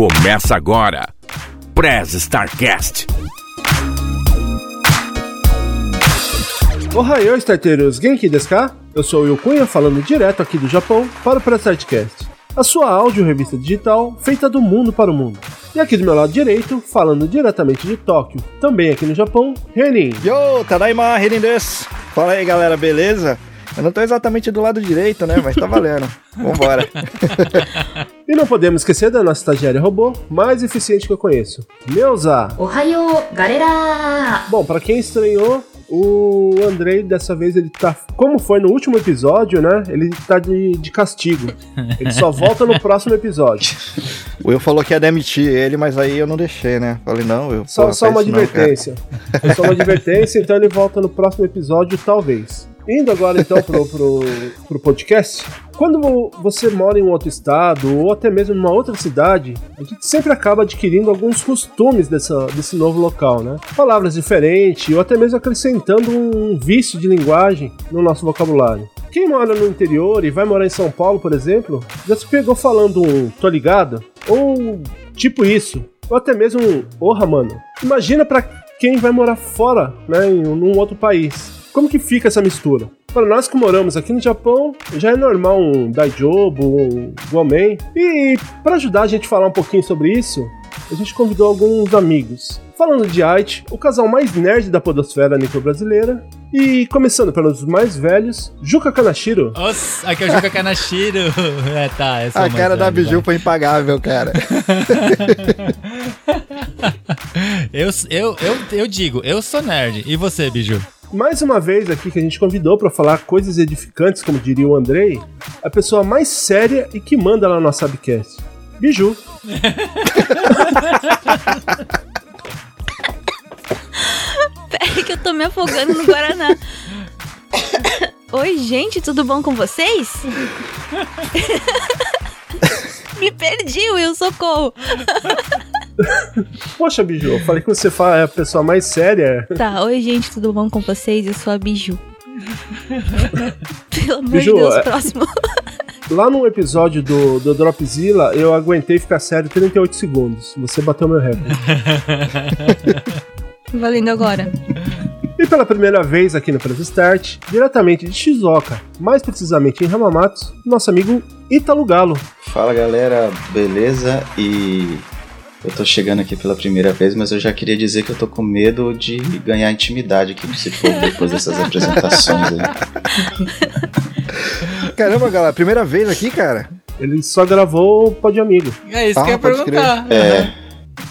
Começa agora, Prez Starcast. Ohayou, starteiros! Genki desu ka? Eu sou o Will Cunha, falando direto aqui do Japão para o Press Startcast, a sua áudio revista digital feita do mundo para o mundo. E aqui do meu lado direito, falando diretamente de Tóquio, também aqui no Japão, Renin. Yo, Tadaima, Renin desu! Fala aí, galera, beleza? Eu não tô exatamente do lado direito, né? Mas tá valendo. Vambora. e não podemos esquecer da nossa estagiária robô mais eficiente que eu conheço, Neuza. Ohayou, galera! Bom, para quem estranhou, o Andrei, dessa vez, ele tá. Como foi no último episódio, né? Ele tá de, de castigo. Ele só volta no próximo episódio. O Will falou que ia demitir ele, mas aí eu não deixei, né? Falei, não, Will. Só, pô, só uma advertência. Não, só uma advertência, então ele volta no próximo episódio, talvez. Indo agora então pro, pro, pro podcast, quando você mora em um outro estado ou até mesmo em uma outra cidade, a gente sempre acaba adquirindo alguns costumes dessa, desse novo local, né? Palavras diferentes ou até mesmo acrescentando um vício de linguagem no nosso vocabulário. Quem mora no interior e vai morar em São Paulo, por exemplo, já se pegou falando um tô ligado? Ou tipo isso, ou até mesmo um orra, mano. Imagina para quem vai morar fora, né, em um outro país. Como que fica essa mistura? Para nós que moramos aqui no Japão, já é normal um Daijobu, um Gomen. E para ajudar a gente a falar um pouquinho sobre isso, a gente convidou alguns amigos. Falando de Aichi, o casal mais nerd da podosfera nipo-brasileira. E começando pelos mais velhos, Juka Kanashiro. Nossa, aqui é o Juka Kanashiro. é, tá. A cara da Biju foi impagável, cara. eu, eu, eu, eu digo, eu sou nerd. E você, Biju? Mais uma vez aqui que a gente convidou para falar coisas edificantes, como diria o Andrei, a pessoa mais séria e que manda lá no nosso Subcast. Biju. Peraí que eu tô me afogando no Guaraná. Oi, gente, tudo bom com vocês? me perdi, Will, socorro. Poxa, Biju, eu falei que você é a pessoa mais séria. Tá, oi gente, tudo bom com vocês? Eu sou a Biju. Pelo amor Biju, de Deus, é... próximo. Lá no episódio do, do Dropzilla, eu aguentei ficar sério 38 segundos. Você bateu meu recorde. Valendo agora. E pela primeira vez aqui no Press Start, diretamente de Shizuoka, mais precisamente em Hamamatsu, nosso amigo Italo Galo. Fala galera, beleza? E eu tô chegando aqui pela primeira vez, mas eu já queria dizer que eu tô com medo de ganhar intimidade aqui com esse povo depois dessas apresentações aí. Caramba, galera, primeira vez aqui, cara? Ele só gravou o Pode Amigo. É isso ah, que eu ia perguntar. Crer. É,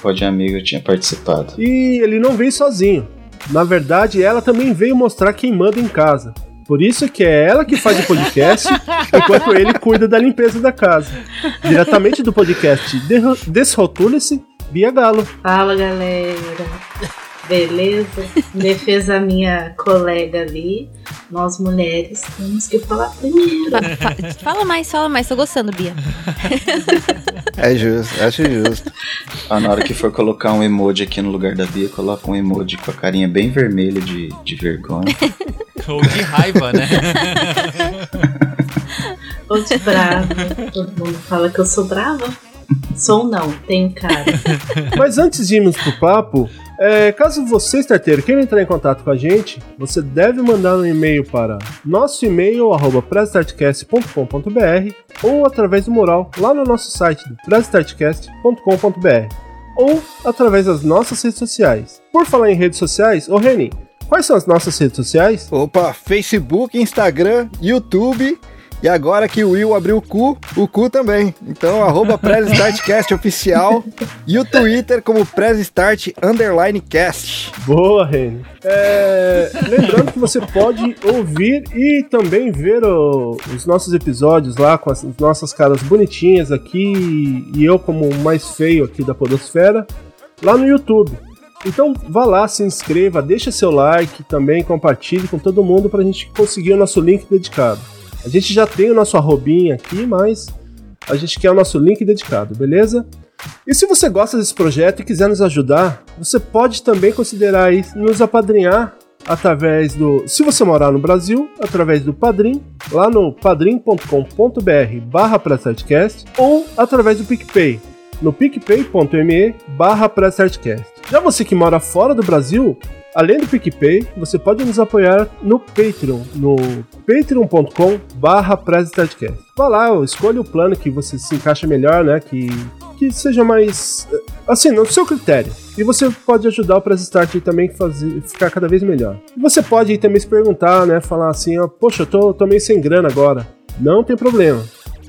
Pode Amigo eu tinha participado. E ele não veio sozinho. Na verdade, ela também veio mostrar quem manda em casa. Por isso que é ela que faz o podcast, enquanto ele cuida da limpeza da casa. Diretamente do podcast Desrotule-se, Bia Galo. Fala, galera. Beleza? Defesa minha colega ali. Nós mulheres temos que falar primeiro. Fala mais, fala mais. Tô gostando, Bia. É justo, acho justo. Ah, na hora que for colocar um emoji aqui no lugar da Bia, coloca um emoji com a carinha bem vermelha de, de vergonha. Ou de raiva, né? Ou de brava. Todo mundo fala que eu sou brava. Sou não, tenho cara. Mas antes de irmos pro papo, é, caso você, starteiro, queira entrar em contato com a gente, você deve mandar um e-mail para nosso e-mail, arroba ou através do mural lá no nosso site, prestartcast.com.br ou através das nossas redes sociais. Por falar em redes sociais, ô Reni, quais são as nossas redes sociais? Opa, Facebook, Instagram, YouTube e agora que o Will abriu o cu, o cu também. Então, arroba PrezStartCast oficial e o Twitter como PrezStart Underline Cast. Boa, Reni. É, lembrando que você pode ouvir e também ver o, os nossos episódios lá com as nossas caras bonitinhas aqui e eu como o mais feio aqui da podosfera lá no YouTube. Então vá lá, se inscreva, deixa seu like, também compartilhe com todo mundo para a gente conseguir o nosso link dedicado. A gente já tem o nosso arrobinha aqui, mas a gente quer o nosso link dedicado, beleza? E se você gosta desse projeto e quiser nos ajudar, você pode também considerar nos apadrinhar através do, se você morar no Brasil, através do Padrim, lá no padrim.com.br barra ou através do PicPay, no picpay.me barra Já você que mora fora do Brasil, além do PicPay, você pode nos apoiar no Patreon, no patreon.com barra Vá lá, escolha o plano que você se encaixa melhor, né, que, que seja mais, assim, no seu critério. E você pode ajudar o Press Start também fazer, ficar cada vez melhor. E você pode também se perguntar, né, falar assim, ó, poxa, eu tô, tô meio sem grana agora. Não tem problema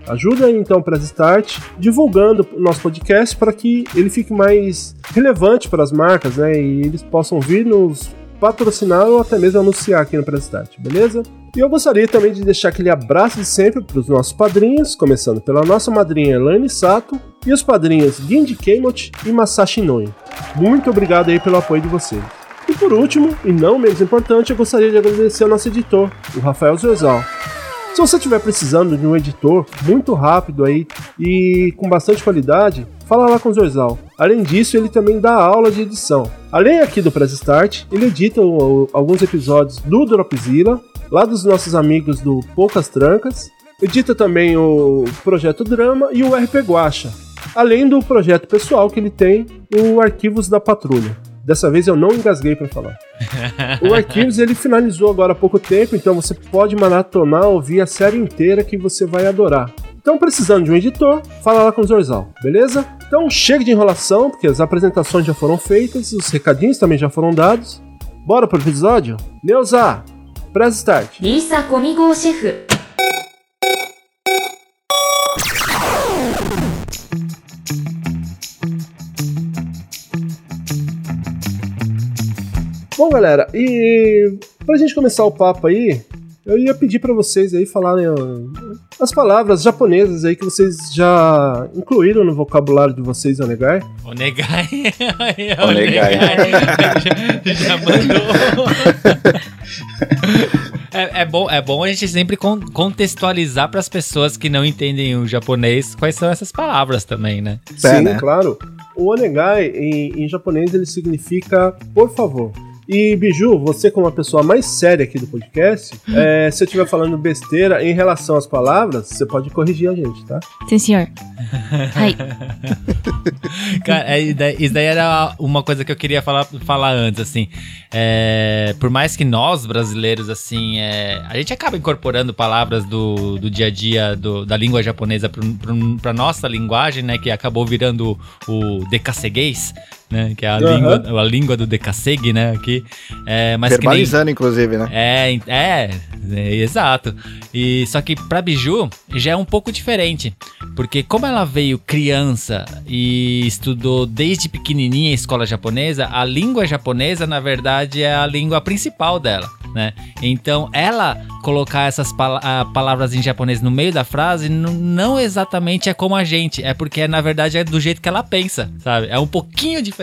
Ajuda então o Press Start divulgando o nosso podcast para que ele fique mais relevante para as marcas, né? E eles possam vir nos patrocinar ou até mesmo anunciar aqui no Press Start, beleza? E eu gostaria também de deixar aquele abraço de sempre para os nossos padrinhos, começando pela nossa madrinha Elaine Sato e os padrinhos Gindy Keimot e Masashi Noi. Muito obrigado aí pelo apoio de vocês. E por último, e não menos importante, eu gostaria de agradecer ao nosso editor, o Rafael Zorzal, se você estiver precisando de um editor muito rápido aí e com bastante qualidade, fala lá com o Zorzal. Além disso, ele também dá aula de edição. Além aqui do Press Start, ele edita o, alguns episódios do Dropzilla, lá dos nossos amigos do Poucas Trancas, edita também o Projeto Drama e o RP Guacha, além do projeto pessoal que ele tem, o Arquivos da Patrulha. Dessa vez eu não engasguei para falar. o Arquivos ele finalizou agora há pouco tempo, então você pode maratonar, ouvir a série inteira que você vai adorar. Então, precisando de um editor, fala lá com o Zorzal, beleza? Então, chega de enrolação, porque as apresentações já foram feitas, os recadinhos também já foram dados. Bora pro episódio? Neuza, press start. Lisa comigo, chefe. Bom, galera, e pra gente começar o papo aí, eu ia pedir para vocês aí falarem as palavras japonesas aí que vocês já incluíram no vocabulário de vocês, Onegai. Onegai. Onegai. já, já mandou. É, é, bom, é bom a gente sempre contextualizar para as pessoas que não entendem o japonês quais são essas palavras também, né? Sim, é, né? claro. O onegai em, em japonês ele significa por favor. E, Biju, você como a pessoa mais séria aqui do podcast, é, se eu estiver falando besteira em relação às palavras, você pode corrigir a gente, tá? Sim, senhor. Ai. Cara, é, isso daí era uma coisa que eu queria falar, falar antes, assim. É, por mais que nós, brasileiros, assim, é, a gente acaba incorporando palavras do, do dia a dia do, da língua japonesa para nossa linguagem, né? Que acabou virando o decaceguês, né? Que é a, uhum. língua, a língua do Decassegue, né? Aqui. É, mas Verbalizando, nem, inclusive, né? É, é, é, exato. E só que pra Biju já é um pouco diferente. Porque como ela veio criança e estudou desde pequenininha em escola japonesa, a língua japonesa, na verdade, é a língua principal dela né? Então, ela colocar essas pal palavras em japonês no meio da frase não exatamente é como a gente, é porque na verdade é do jeito que ela pensa, sabe? É um pouquinho diferente.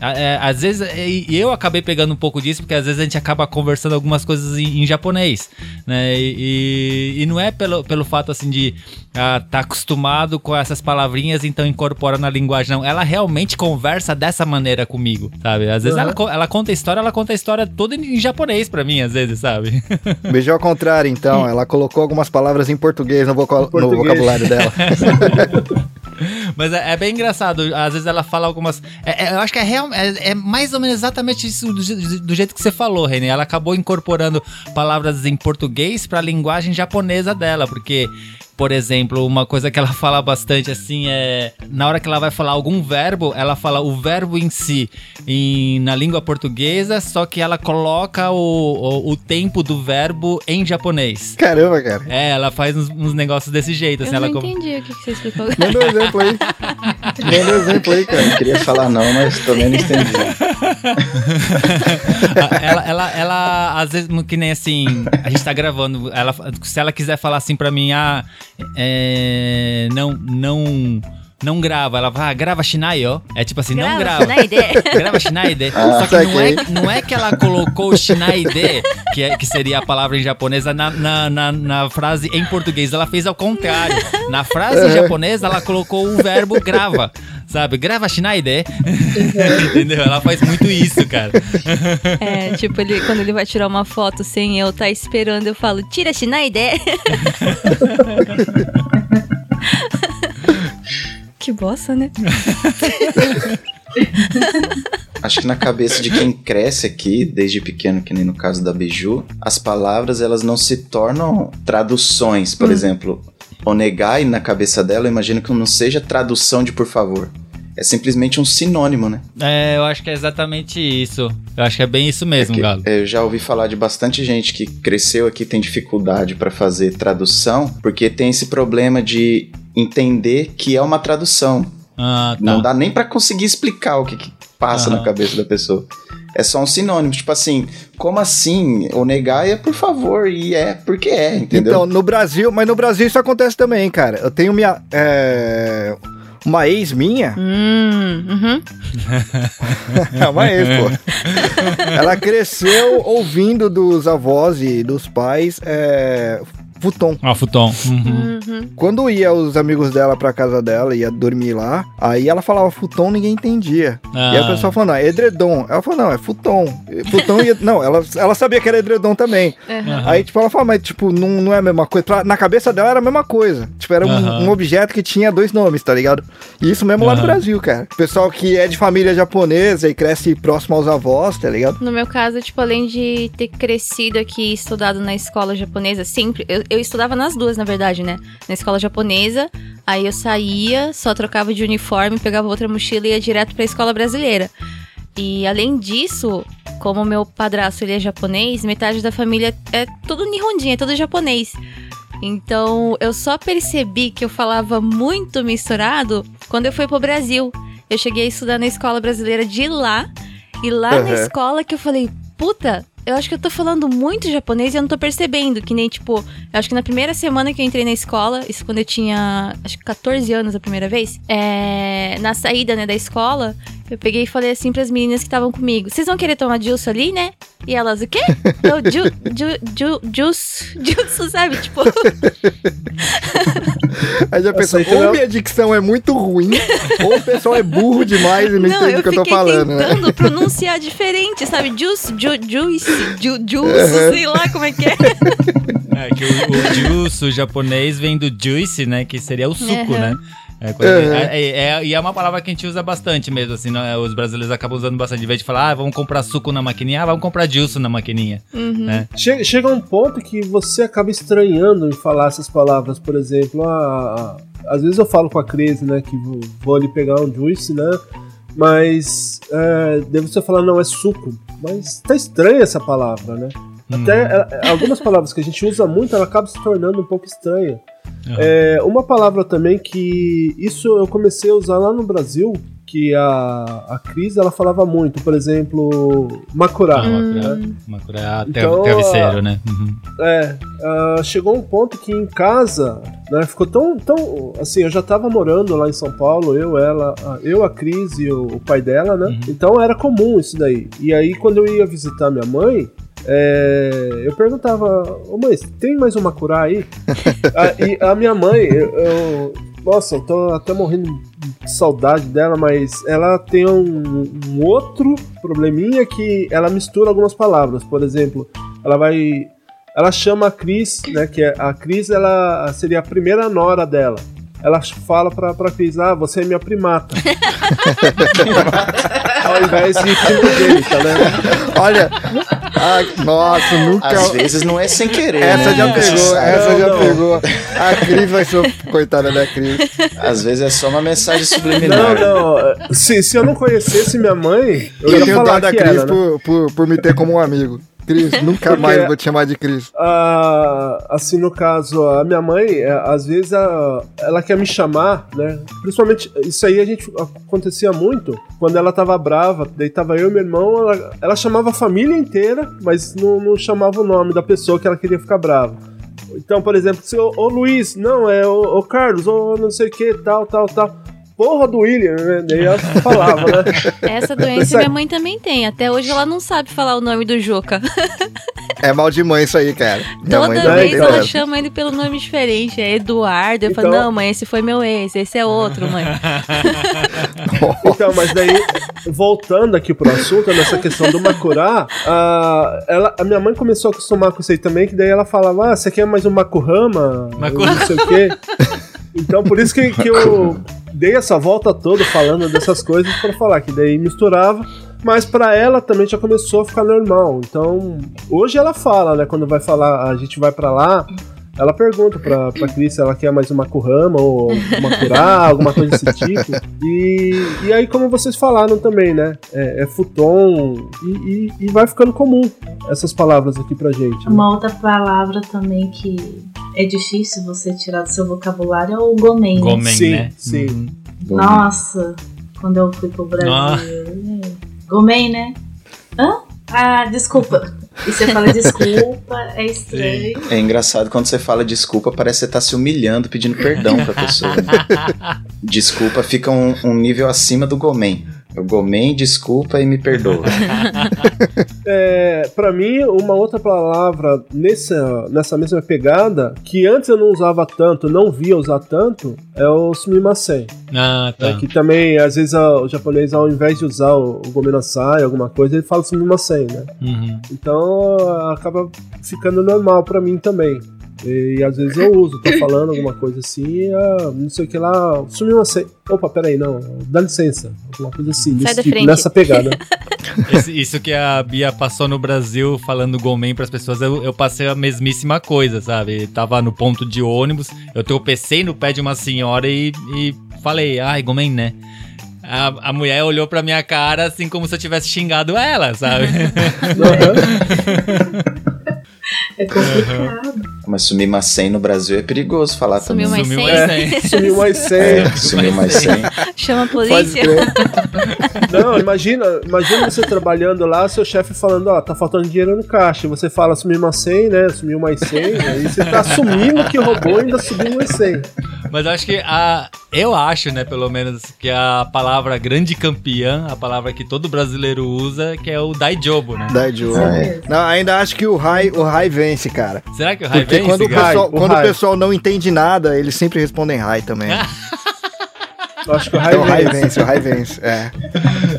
É, às vezes, e eu acabei pegando um pouco disso, porque às vezes a gente acaba conversando algumas coisas em, em japonês, né? E, e, não é pelo, pelo fato assim de estar tá acostumado com essas palavrinhas, então incorpora na linguagem, não. Ela realmente conversa dessa maneira comigo, sabe? Às vezes uhum. ela, ela conta a história, ela conta a história toda em, em japonês para mim, às vezes, sabe? Beijou ao contrário, então. Ela colocou algumas palavras em português no, voca português. no vocabulário dela. Mas é, é, bem engraçado. Às vezes ela fala algumas. É, é, eu acho que é, real, é, é, mais ou menos exatamente isso do, do, jeito que você falou, René. Ela acabou incorporando palavras em português para a linguagem japonesa dela, porque por exemplo, uma coisa que ela fala bastante assim é. Na hora que ela vai falar algum verbo, ela fala o verbo em si em, na língua portuguesa, só que ela coloca o, o, o tempo do verbo em japonês. Caramba, cara. É, ela faz uns, uns negócios desse jeito. Assim, Eu ela não entendi o que você explicou. Manda um exemplo aí. Manda um exemplo aí, cara. Não queria falar não, mas também não entendi. ela, ela, ela, às vezes, que nem assim, a gente tá gravando, ela, se ela quiser falar assim pra mim, ah, é, não, não não grava. Ela fala, ah, grava Shinai, ó. É tipo assim, grava não grava. Shinaide. grava Shinaide. Ah, Só que não é, não é que ela colocou Shinaide, que, é, que seria a palavra em japonesa, na, na, na, na, frase em português. Ela fez ao contrário. Na frase japonesa, ela colocou o verbo grava. Sabe? Grava Shinaide. Entendeu? Ela faz muito isso, cara. É, tipo, ele, quando ele vai tirar uma foto sem eu tá esperando, eu falo, tira Shinaide. Que bosta, né? Acho que na cabeça de quem cresce aqui, desde pequeno, que nem no caso da Biju, as palavras elas não se tornam traduções. Por exemplo, onegai na cabeça dela, eu imagino que não seja tradução de por favor. É simplesmente um sinônimo, né? É, eu acho que é exatamente isso. Eu acho que é bem isso mesmo, Que- Galo. Eu já ouvi falar de bastante gente que cresceu aqui tem dificuldade para fazer tradução, porque tem esse problema de entender que é uma tradução. Ah, tá. Não dá nem pra conseguir explicar o que, que passa na cabeça da pessoa. É só um sinônimo, tipo assim, como assim? O negar é por favor, e é porque é, entendeu? Então, no Brasil, mas no Brasil isso acontece também, cara. Eu tenho minha. é, uma ex minha. Hum, uhum. É uma ex, pô. Ela cresceu ouvindo dos avós e dos pais é, futon. Ó, futon. Uhum. Uhum. Quando ia os amigos dela pra casa dela, ia dormir lá, aí ela falava futon, ninguém entendia. E aí Ah. o pessoal falou, não, é edredom. Ela falou, não, é futon. Futon ia... Não, ela, ela sabia que era edredom também. Uhum. Aí, tipo, ela falou, mas, tipo, não, não é a mesma coisa. Pra- na cabeça dela era a mesma coisa. Tipo, era um, um objeto que tinha dois nomes, tá ligado? E isso mesmo lá no. Brasil, cara. Pessoal que é de família japonesa e cresce próximo aos avós, tá ligado? No meu caso, tipo, além de ter crescido aqui e estudado na escola japonesa, sempre. Eu, eu estudava nas duas, na verdade, né? Na escola japonesa, aí eu saía, só trocava de uniforme, pegava outra mochila e ia direto pra escola brasileira. E além disso, como meu padrasto ele é japonês, metade da família é tudo nihonjin, é tudo japonês. Então eu só percebi que eu falava muito misturado quando eu fui pro Brasil. Eu cheguei a estudar na escola brasileira de lá. E lá na Uhum. escola que eu falei, puta, eu acho que eu tô falando muito japonês e eu não tô percebendo. Que nem, tipo, eu acho que na primeira semana que eu entrei na escola, isso quando eu tinha, acho que 14 anos a primeira vez, é, na saída, né, da escola, eu peguei e falei assim pras meninas que estavam comigo: Vocês vão querer tomar juice ali, né? E elas, o quê? Eu, ju, ju, ju, juice, juice, sabe? Tipo, Aí já pensou, que não- ou minha dicção é muito ruim, ou o pessoal é burro demais e não, entende o que eu tô falando, né? tentando pronunciar diferente, sabe? Juice, ju, juice, ju, juice, sei lá como é que é. É que o, o juice japonês vem do juice, né? Que seria o suco, Uhum. né? É, Uhum. é- é- é- e é uma palavra que a gente usa bastante mesmo, assim, não é? os brasileiros acabam usando bastante. Em vez de falar, ah, vamos comprar suco na maquininha, ah, vamos comprar juice na maquininha. Uhum. Né? Chega, chega um ponto que você acaba estranhando em falar essas palavras, por exemplo, ah, ah, às vezes eu falo com a Cris, né, que vou, vou ali pegar um juice, né, mas é, daí você fala, não, é suco, mas tá estranha essa palavra, né, até é, algumas palavras que a gente usa muito, ela acaba se tornando um pouco estranha. Uhum. É, uma palavra também que isso eu comecei a usar lá no Brasil, que a, a Cris, ela falava muito, por exemplo, Makurá. Ah, Hum. Makura, Makura é até Então, travesseiro, né? Uhum. É, ah, chegou um ponto que em casa, né, ficou tão, tão, assim, eu já tava morando lá em São Paulo, eu, ela, eu, a Cris e o, o pai dela, né, Uhum. então era comum isso daí. E aí quando eu ia visitar minha mãe, é, eu perguntava, ô mãe, tem mais uma curá aí? Ah, e a minha mãe, eu, eu- nossa, eu tô até morrendo de saudade dela, mas ela tem um, um outro probleminha que ela mistura algumas palavras. Por exemplo, ela vai. Ela chama a Cris, né? Que é, a Cris ela seria a primeira nora dela. Ela fala pra, pra Cris, ah, você é minha primata. Ao invés de primogênita, né? Olha, ah, nossa, nunca... Às vezes não é sem querer, Essa né? já pegou, essa Não, já não. pegou. A Cris vai ser coitada da Cris. Às vezes é só uma mensagem Não, subliminar. não. Se, se eu não conhecesse minha mãe, eu, Eu ia tenho falar da que Cris era, né? por, por, por me ter como um amigo. Cris, nunca Porque- mais vou te chamar de Cris. Ah, assim, no caso, a minha mãe, é, às vezes, ela, ela quer me chamar, né? Principalmente, isso aí a gente acontecia muito quando ela tava brava, daí tava eu e meu irmão, ela, ela chamava a família inteira, mas não, não chamava o nome da pessoa que ela queria ficar brava. Então, por exemplo, se ô, ô Luiz, não, é ô, ô Carlos, ou não sei o que, tal, tal, tal. Porra do William, né? Daí ela falava, né? Essa doença Essa- minha mãe também tem. Até hoje ela não sabe falar o nome do Juca. É mal de mãe isso aí, cara. Minha Toda vez ela dessa. chama ele pelo nome diferente. É Eduardo. Eu falo, Então- não, mãe, esse foi meu ex, esse é outro, mãe. Então, mas daí, voltando aqui pro assunto, nessa questão do Makurá, a, ela, a minha mãe começou a acostumar com isso aí também, que daí ela falava, ah, você quer mais um Makurama? Makurama. Não sei o quê. Então, por isso que, que eu, dei essa volta toda falando dessas coisas pra falar que daí misturava. Mas pra ela também já começou a ficar normal. Então, hoje ela fala, né? Quando vai falar, a gente vai pra lá, ela pergunta pra, pra Cris se ela quer mais uma currama ou uma curá, alguma coisa desse tipo. E, e aí, como vocês falaram também, né? É, é futon e, e- e vai ficando comum essas palavras aqui pra gente. né? Uma outra palavra também que é difícil você tirar do seu vocabulário é o gomen. né? Gomen, Sim, né? sim. Uhum. Nossa, quando eu fui pro Brasil. Ah. é, Gomen, né? Hã? Ah, desculpa. E você fala desculpa, é estranho. É engraçado quando você fala desculpa, parece que você tá se humilhando, pedindo perdão pra pessoa. né? Desculpa fica um, um nível acima do Gomen. O Gomen, desculpa e me perdoa. É, para mim, uma outra palavra nessa, nessa mesma pegada, que antes eu não usava tanto, não via usar tanto, é o sumimasen. Ah, tá. É, que também, às vezes, a- o japonês, ao invés de usar o, o gomenasai, alguma coisa, ele fala sumimasen, né? Uhum. Então, acaba ficando normal pra mim também. E, às vezes eu uso, tô falando alguma coisa assim, ah, não sei o que lá, sumimasen. Opa, peraí, não, dá licença. Alguma coisa assim, Sai desse da tipo, frente. nessa pegada. Esse- isso que a Bia passou no Brasil falando Gomen pras pessoas, eu, eu passei a mesmíssima coisa, sabe? Tava no ponto de ônibus, eu tropecei no pé de uma senhora e, e falei, ai, Gomen, né? A, a mulher olhou pra minha cara assim como se eu tivesse xingado ela, sabe? É complicado. Mas sumimasen no Brasil é perigoso falar Sumiu também. mais Sumiu 100. mais 100. Sumiu mais 100. É, sumiu mais 100. Chama a polícia. Não, imagina, imagina você trabalhando lá, seu chefe falando, ó, tá faltando dinheiro no caixa. E Você fala, sumiu mais 100, né? Sumiu mais 100. Aí você tá assumindo que roubou e ainda subiu mais 100. Mas eu acho que a. Eu acho, né, pelo menos, que a palavra grande campeã, a palavra que todo brasileiro usa, que é o Daijobo, né? Da Joe. É. Não, ainda acho que o Rai, o Rai vence, cara. Será que o Rai Porque vence, quando, o pessoal, o quando o pessoal não entende nada, eles sempre respondem Rai também. Eu acho que o Então o Rai Rai vence. vence, o Rai vence. É.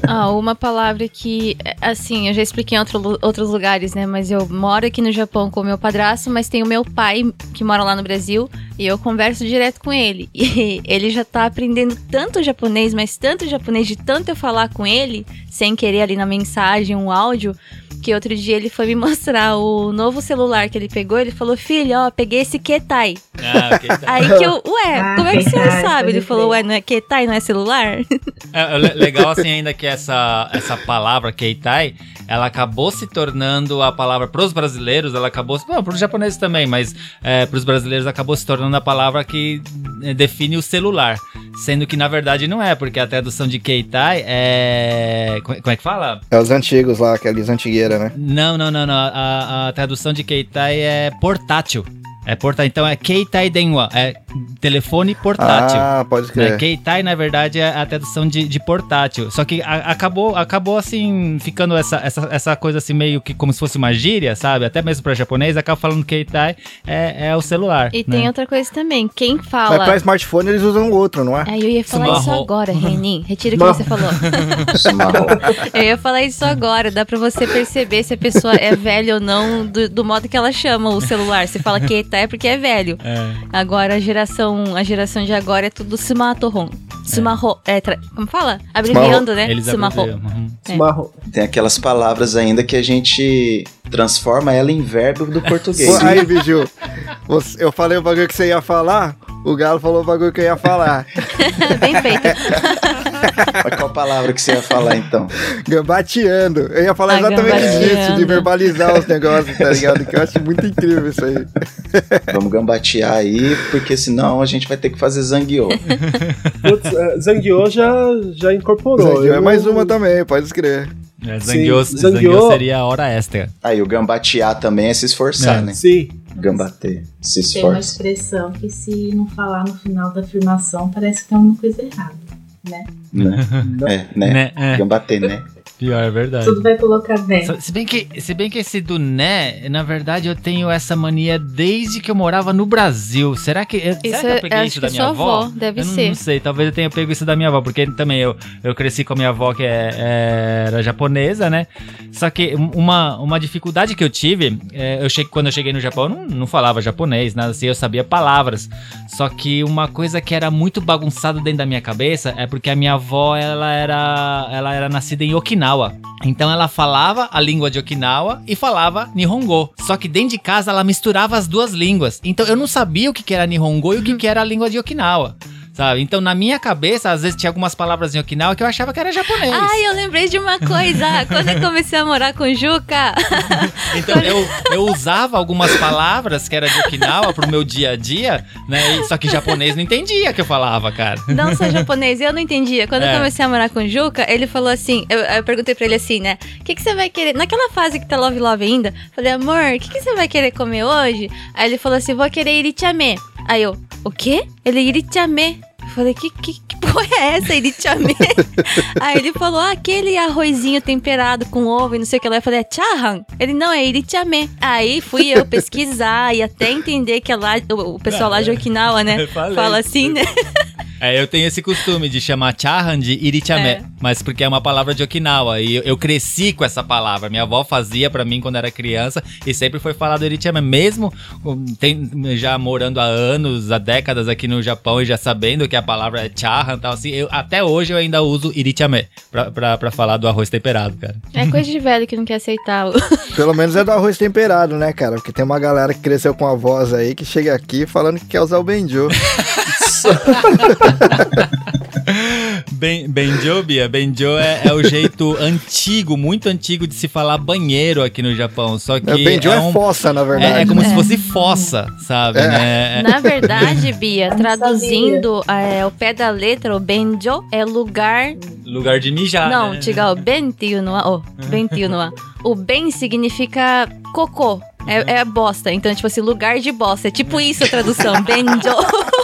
Ah, uma palavra que, assim, eu já expliquei em outro outros lugares, né? Mas eu moro aqui no Japão com o meu padrasto, mas tem o meu pai que mora lá no Brasil e eu converso direto com ele. E ele já tá aprendendo tanto japonês, mas tanto japonês de tanto eu falar com ele, sem querer ali na mensagem, um áudio, que outro dia ele foi me mostrar o novo celular que ele pegou. Ele falou: Filho, ó, peguei esse Ketai. Ah, tá. Aí que eu, ué, Ah, como é que você sabe? Ele falou. Ué, não é Ketai, não é celular? É, é le- legal assim ainda que essa, essa palavra Keitai, ela acabou se tornando a palavra pros brasileiros, ela acabou, não, pros japoneses também, mas é, pros brasileiros acabou se tornando a palavra que é, define o celular, sendo que na verdade não é, porque a tradução de Keitai é, como é- como é que fala? É os antigos lá, aqueles antigueira, né? Não, não, não, não, a, a tradução de Keitai é portátil. É portátil, então é Keitai Denwa, é telefone portátil. Ah, pode Né? crer. Keitai, na verdade, é a tradução de, de portátil. Só que a- acabou, acabou assim, ficando essa, essa, essa coisa assim, meio que como se fosse uma gíria, sabe? Até mesmo pra japonês, acaba falando Keitai é, é o celular. E né? tem outra coisa também. Quem Mas fala. pra smartphone eles usam outro, não é? Aí eu ia falar isso agora, Renin. Retira o que você falou. Eu ia falar isso agora. Dá pra você perceber se a pessoa é velha ou não do, do modo que ela chama o celular. Você fala que é porque é velho. É. Agora a geração, a geração de agora é tudo Sumatorron. Sumarro. É, tra- como fala? Abreviando, né? Eles Sumarro. Uhum. É. Tem aquelas palavras ainda que a gente transforma ela em verbo do português. Aí, Biju, você- eu falei o bagulho que você ia falar, o Galo falou o bagulho que eu ia falar. Bem feito. Mas qual palavra que você ia falar então? Gambateando. Eu ia falar Ah, exatamente disso, de verbalizar os negócios, tá ligado? Que eu acho muito incrível isso aí. Vamos gambatear aí, porque senão a gente vai ter que fazer zangueô. Putz, é, Zangueô já, já incorporou. Zangueio é mais uma também, pode escrever. É, Zangueô, Sim, Zangueô Zangueô- seria a hora extra. Aí o gambatear também é se esforçar, É. né? Sim. Gambater, se Tem uma esforça. expressão que se não falar no final da afirmação, parece que tem alguma coisa errada, né? Né? É, né? Né? É. Gambate, né? Pior, é verdade. Tudo vai colocar né. Se- bem, que, se bem que esse do né, na verdade eu tenho essa mania desde que eu morava no Brasil. Será que. Será Isso que eu é- peguei acho isso da minha sua avó? avó, deve eu não, ser. não sei, talvez eu tenha pego isso da minha avó, porque também eu, eu cresci com a minha avó que é- é- era japonesa, né? Só que uma, uma dificuldade que eu tive, é, eu cheguei, quando eu cheguei no Japão, eu não, não falava japonês, nada assim, eu sabia palavras. Só que uma coisa que era muito bagunçada dentro da minha cabeça é porque a minha avó, ela era, ela era nascida em Okinawa. Então ela falava a língua de Okinawa e falava Nihongo. Só que dentro de casa ela misturava as duas línguas. Então eu não sabia o que era Nihongo e o que era a língua de Okinawa. Sabe? Então, na minha cabeça, às vezes tinha algumas palavras em Okinawa que eu achava que era japonês. Ai, eu lembrei de uma coisa. Quando eu comecei a morar com Juca, Então eu, eu usava algumas palavras que era de Okinawa pro meu dia a dia, né? Só que japonês não entendia que eu falava, cara. não sou japonês, eu não entendia. Quando É. eu comecei a morar com Juca, ele falou assim: eu, eu perguntei pra ele assim, né? O que, que você vai querer? Naquela fase que tá love love ainda, falei, amor, o que, que você vai querer comer hoje? Aí ele falou assim: vou querer irichame. Aí eu, o quê? Ele irichame. Eu falei, que, que, que porra é essa, irichame? Aí ele falou, ah, aquele arrozinho temperado com ovo e não sei o que lá. Eu falei, é chahan? Ele, não, é irichame. Aí fui eu pesquisar e até entender que é lá, o, o pessoal lá de Okinawa, né? Fala assim, né? É, eu tenho esse costume de chamar chahan de irichame, É. mas porque é uma palavra de Okinawa e eu, eu cresci com essa palavra. Minha avó fazia pra mim quando era criança e sempre foi falado irichame, mesmo um, tem- já morando há anos, há décadas aqui no Japão e já sabendo que a palavra é chahan e tal assim. Eu, até hoje eu ainda uso irichame pra, pra, pra falar do arroz temperado, cara. É coisa de velho que não quer aceitar. o- Pelo menos é do arroz temperado, né, cara? Porque tem uma galera que cresceu com a voz aí que chega aqui falando que quer usar o Benjo. Ben, benjo, Bia, benjo é, é o jeito antigo, muito antigo de se falar banheiro aqui no Japão. Só que É, Benjo é, um- fossa, na É, verdade. é como se É. fosse fossa, sabe? É. né? Na verdade, Bia, traduzindo é, o pé da letra, o benjo é lugar. Lugar de mijar. não, né? tiga o bentiu no oh, bentiu no O ben significa cocô. É, é bosta. Então, tipo assim, lugar de bosta. É tipo isso a tradução. benjo.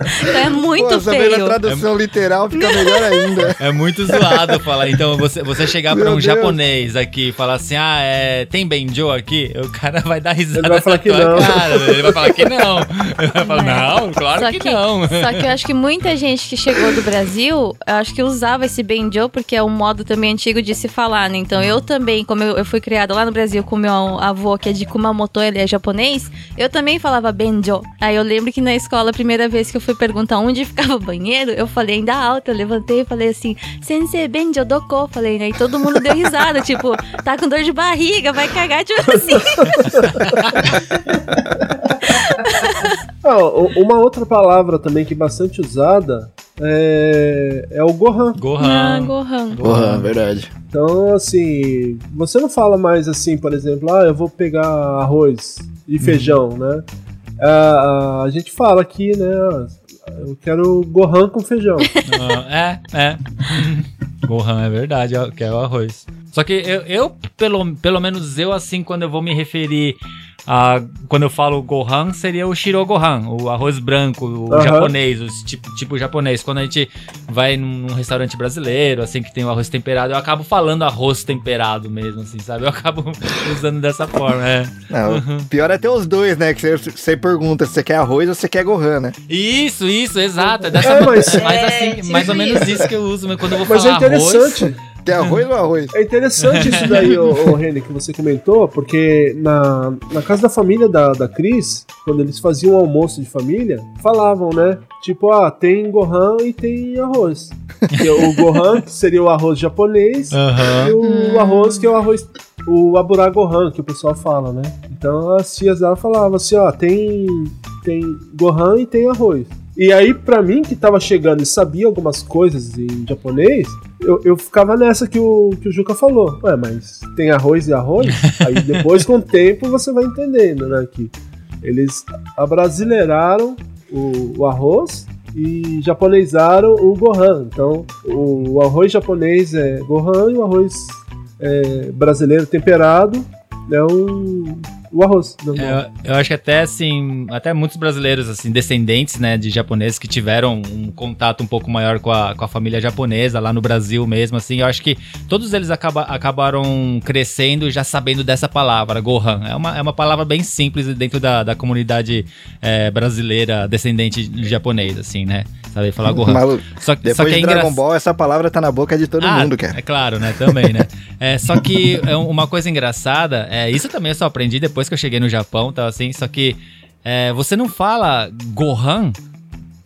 é muito Pô, sabendo a feio. tradução literal fica melhor ainda. É muito zoado falar. Então, você, você chegar pra Meu um Deus. japonês aqui e falar assim: ah, é, tem benjo aqui? O cara vai dar risada Ele vai falar na que não. cara. Ele vai falar que não. Ele vai falar, não, claro Só que, que, não. só que eu acho que muita gente que chegou do Brasil, eu acho que usava esse benjo, porque é um modo também antigo de se falar, né? Então eu também, como eu, eu fui criada lá no Brasil com meu avô, que é de Kumamoto, ele é japonês, eu também falava benjo. Aí eu lembro que na escola, a primeira vez que eu fui perguntar onde ficava o banheiro, eu falei ainda alto, eu levantei e falei assim, sensei benjo doko, falei, né? E todo mundo deu risada, tipo, tá com dor de barriga, vai cagar, tipo assim. Ah, o- uma outra palavra também que é bastante usada é, é o Gohan. Ah, Gohan. Gohan. Verdade. Então, assim, você não fala mais assim, por exemplo, ah, eu vou pegar arroz e feijão, né? Ah, a gente fala aqui, né? Eu quero Gohan com feijão. Ah, é, é. Gohan, é verdade, é o- que é o arroz. Só que eu, eu, pelo, pelo menos eu, assim, quando eu vou me referir a. Quando eu falo Gohan, seria o Shiro Gohan, o arroz branco, o Aham. japonês, o tipo, tipo japonês. Quando a gente vai num, restaurante brasileiro, assim, que tem o arroz temperado, eu acabo falando arroz temperado mesmo, assim, sabe? Eu acabo usando dessa forma, é. Não, o pior é ter os dois, né? Que você, você pergunta se você quer arroz ou se você quer Gohan, né? Isso, isso, exato. É, dessa É, ma- mas- é mais É, assim, tipo mais ou menos isso. que eu uso mas quando eu vou Mas é falar arroz. interessante. Quer arroz ou arroz? É interessante isso daí, ô, ô que você comentou, porque na, na casa da família da, da Cris, quando eles faziam o almoço de família, falavam, né? Tipo, ah, tem Gohan e tem arroz. Que o Gohan que seria o arroz japonês Aham. e o arroz que é o arroz. O Abura Gohan, que o pessoal fala, né? Então as tias dela falavam assim, ó, tem, tem Gohan e tem arroz. E aí, pra mim, que tava chegando e sabia algumas coisas em japonês, eu, eu ficava nessa que o, que o Juca falou. Ué, mas tem arroz e arroz? aí depois, com o tempo, você vai entendendo, né? Que eles abrasileiraram o, o arroz e japonesaram o Gohan. Então, o, o arroz japonês é Gohan e o arroz é, brasileiro temperado é o, O arroz. É, Eu, eu acho que até assim, até muitos brasileiros assim, descendentes, né, de japoneses que tiveram um contato um pouco maior com a, com a família japonesa lá no Brasil mesmo, assim, eu acho que todos eles acaba, acabaram crescendo já sabendo dessa palavra, Gohan. É uma, é uma palavra bem simples dentro da, da comunidade é, brasileira descendente de japonês, assim, né? Saber falar Gohan. Maluco, Só, que- depois só que é de Dragon. Ball, essa palavra tá na boca de todo Ah, mundo, cara. É claro, né? Também, né? É, só que é uma coisa engraçada, é, isso também eu só aprendi depois que eu cheguei no Japão, tá assim, só que é, você não fala Gohan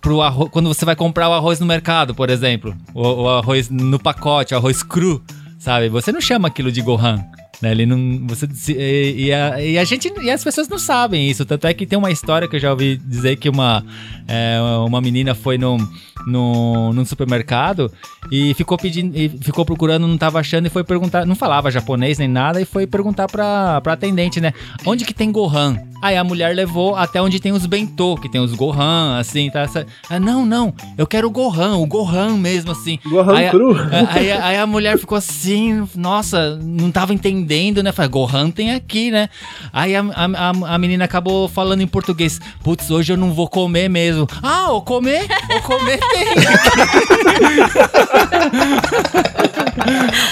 pro arroz, quando você vai comprar o arroz no mercado, por exemplo, o, o arroz no pacote, o arroz cru, sabe? Você não chama aquilo de Gohan. Né, ele não, você, e, e a, e a gente e as pessoas não sabem isso. Tanto é que tem uma história que eu já ouvi dizer que uma, é, uma menina foi num, num, num supermercado e ficou pedindo, e ficou procurando, não tava achando e foi perguntar, não falava japonês nem nada e foi perguntar pra, pra atendente, né? Onde que tem Gohan? Aí a mulher levou até onde tem os bentô, que tem os Gohan, assim, tá? essa- Ah, não, não, eu quero o Gohan, o Gohan mesmo, assim. Gohan Aí a- cru. Aí, aí a mulher ficou assim, nossa, não tava entendendo, né? Falei, Gohan tem aqui, né? Aí a, a, a- menina acabou falando em português. Putz, hoje eu não vou comer mesmo. Ah, o comer? O comer tem.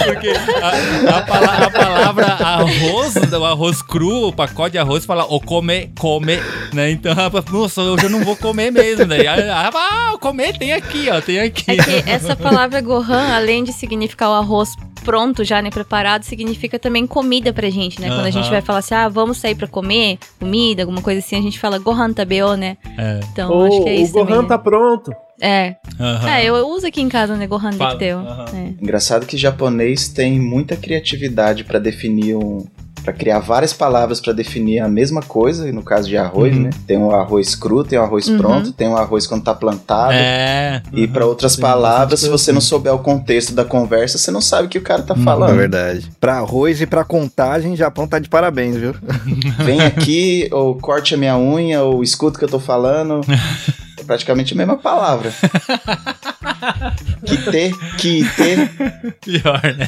Porque a, a pala- a palavra arroz, o arroz cru, o pacote de arroz fala o comer, comer, né? Então, nossa, hoje eu não vou comer mesmo. Daí, ela, ah, o comer tem aqui, ó, tem aqui. É essa palavra Gohan, além de significar o arroz pronto já, né, preparado, significa também comida pra gente, né? Quando a gente vai falar assim, ah, vamos sair pra comer comida, alguma coisa assim, a gente fala Gohan tabeo, né? É. Então, Ou acho que é o isso Gohan também. tá pronto. né? É. Aham. É, eu uso aqui em casa, né, Gohan Fala, aham. É. Engraçado que japonês tem muita criatividade para definir um. Pra criar várias palavras para definir a mesma coisa, no caso de arroz, Uhum. né? Tem o arroz cru, tem o arroz Uhum. pronto, tem o arroz quando tá plantado. É. E para outras Tem palavras, se você não souber o contexto da conversa, você não sabe o que o cara tá É falando. verdade. Pra arroz e pra contagem, Japão tá de parabéns, viu? Vem aqui, ou corte a minha unha, ou escuta o que eu tô falando. É praticamente a mesma palavra. Kite, kite. Pior, né?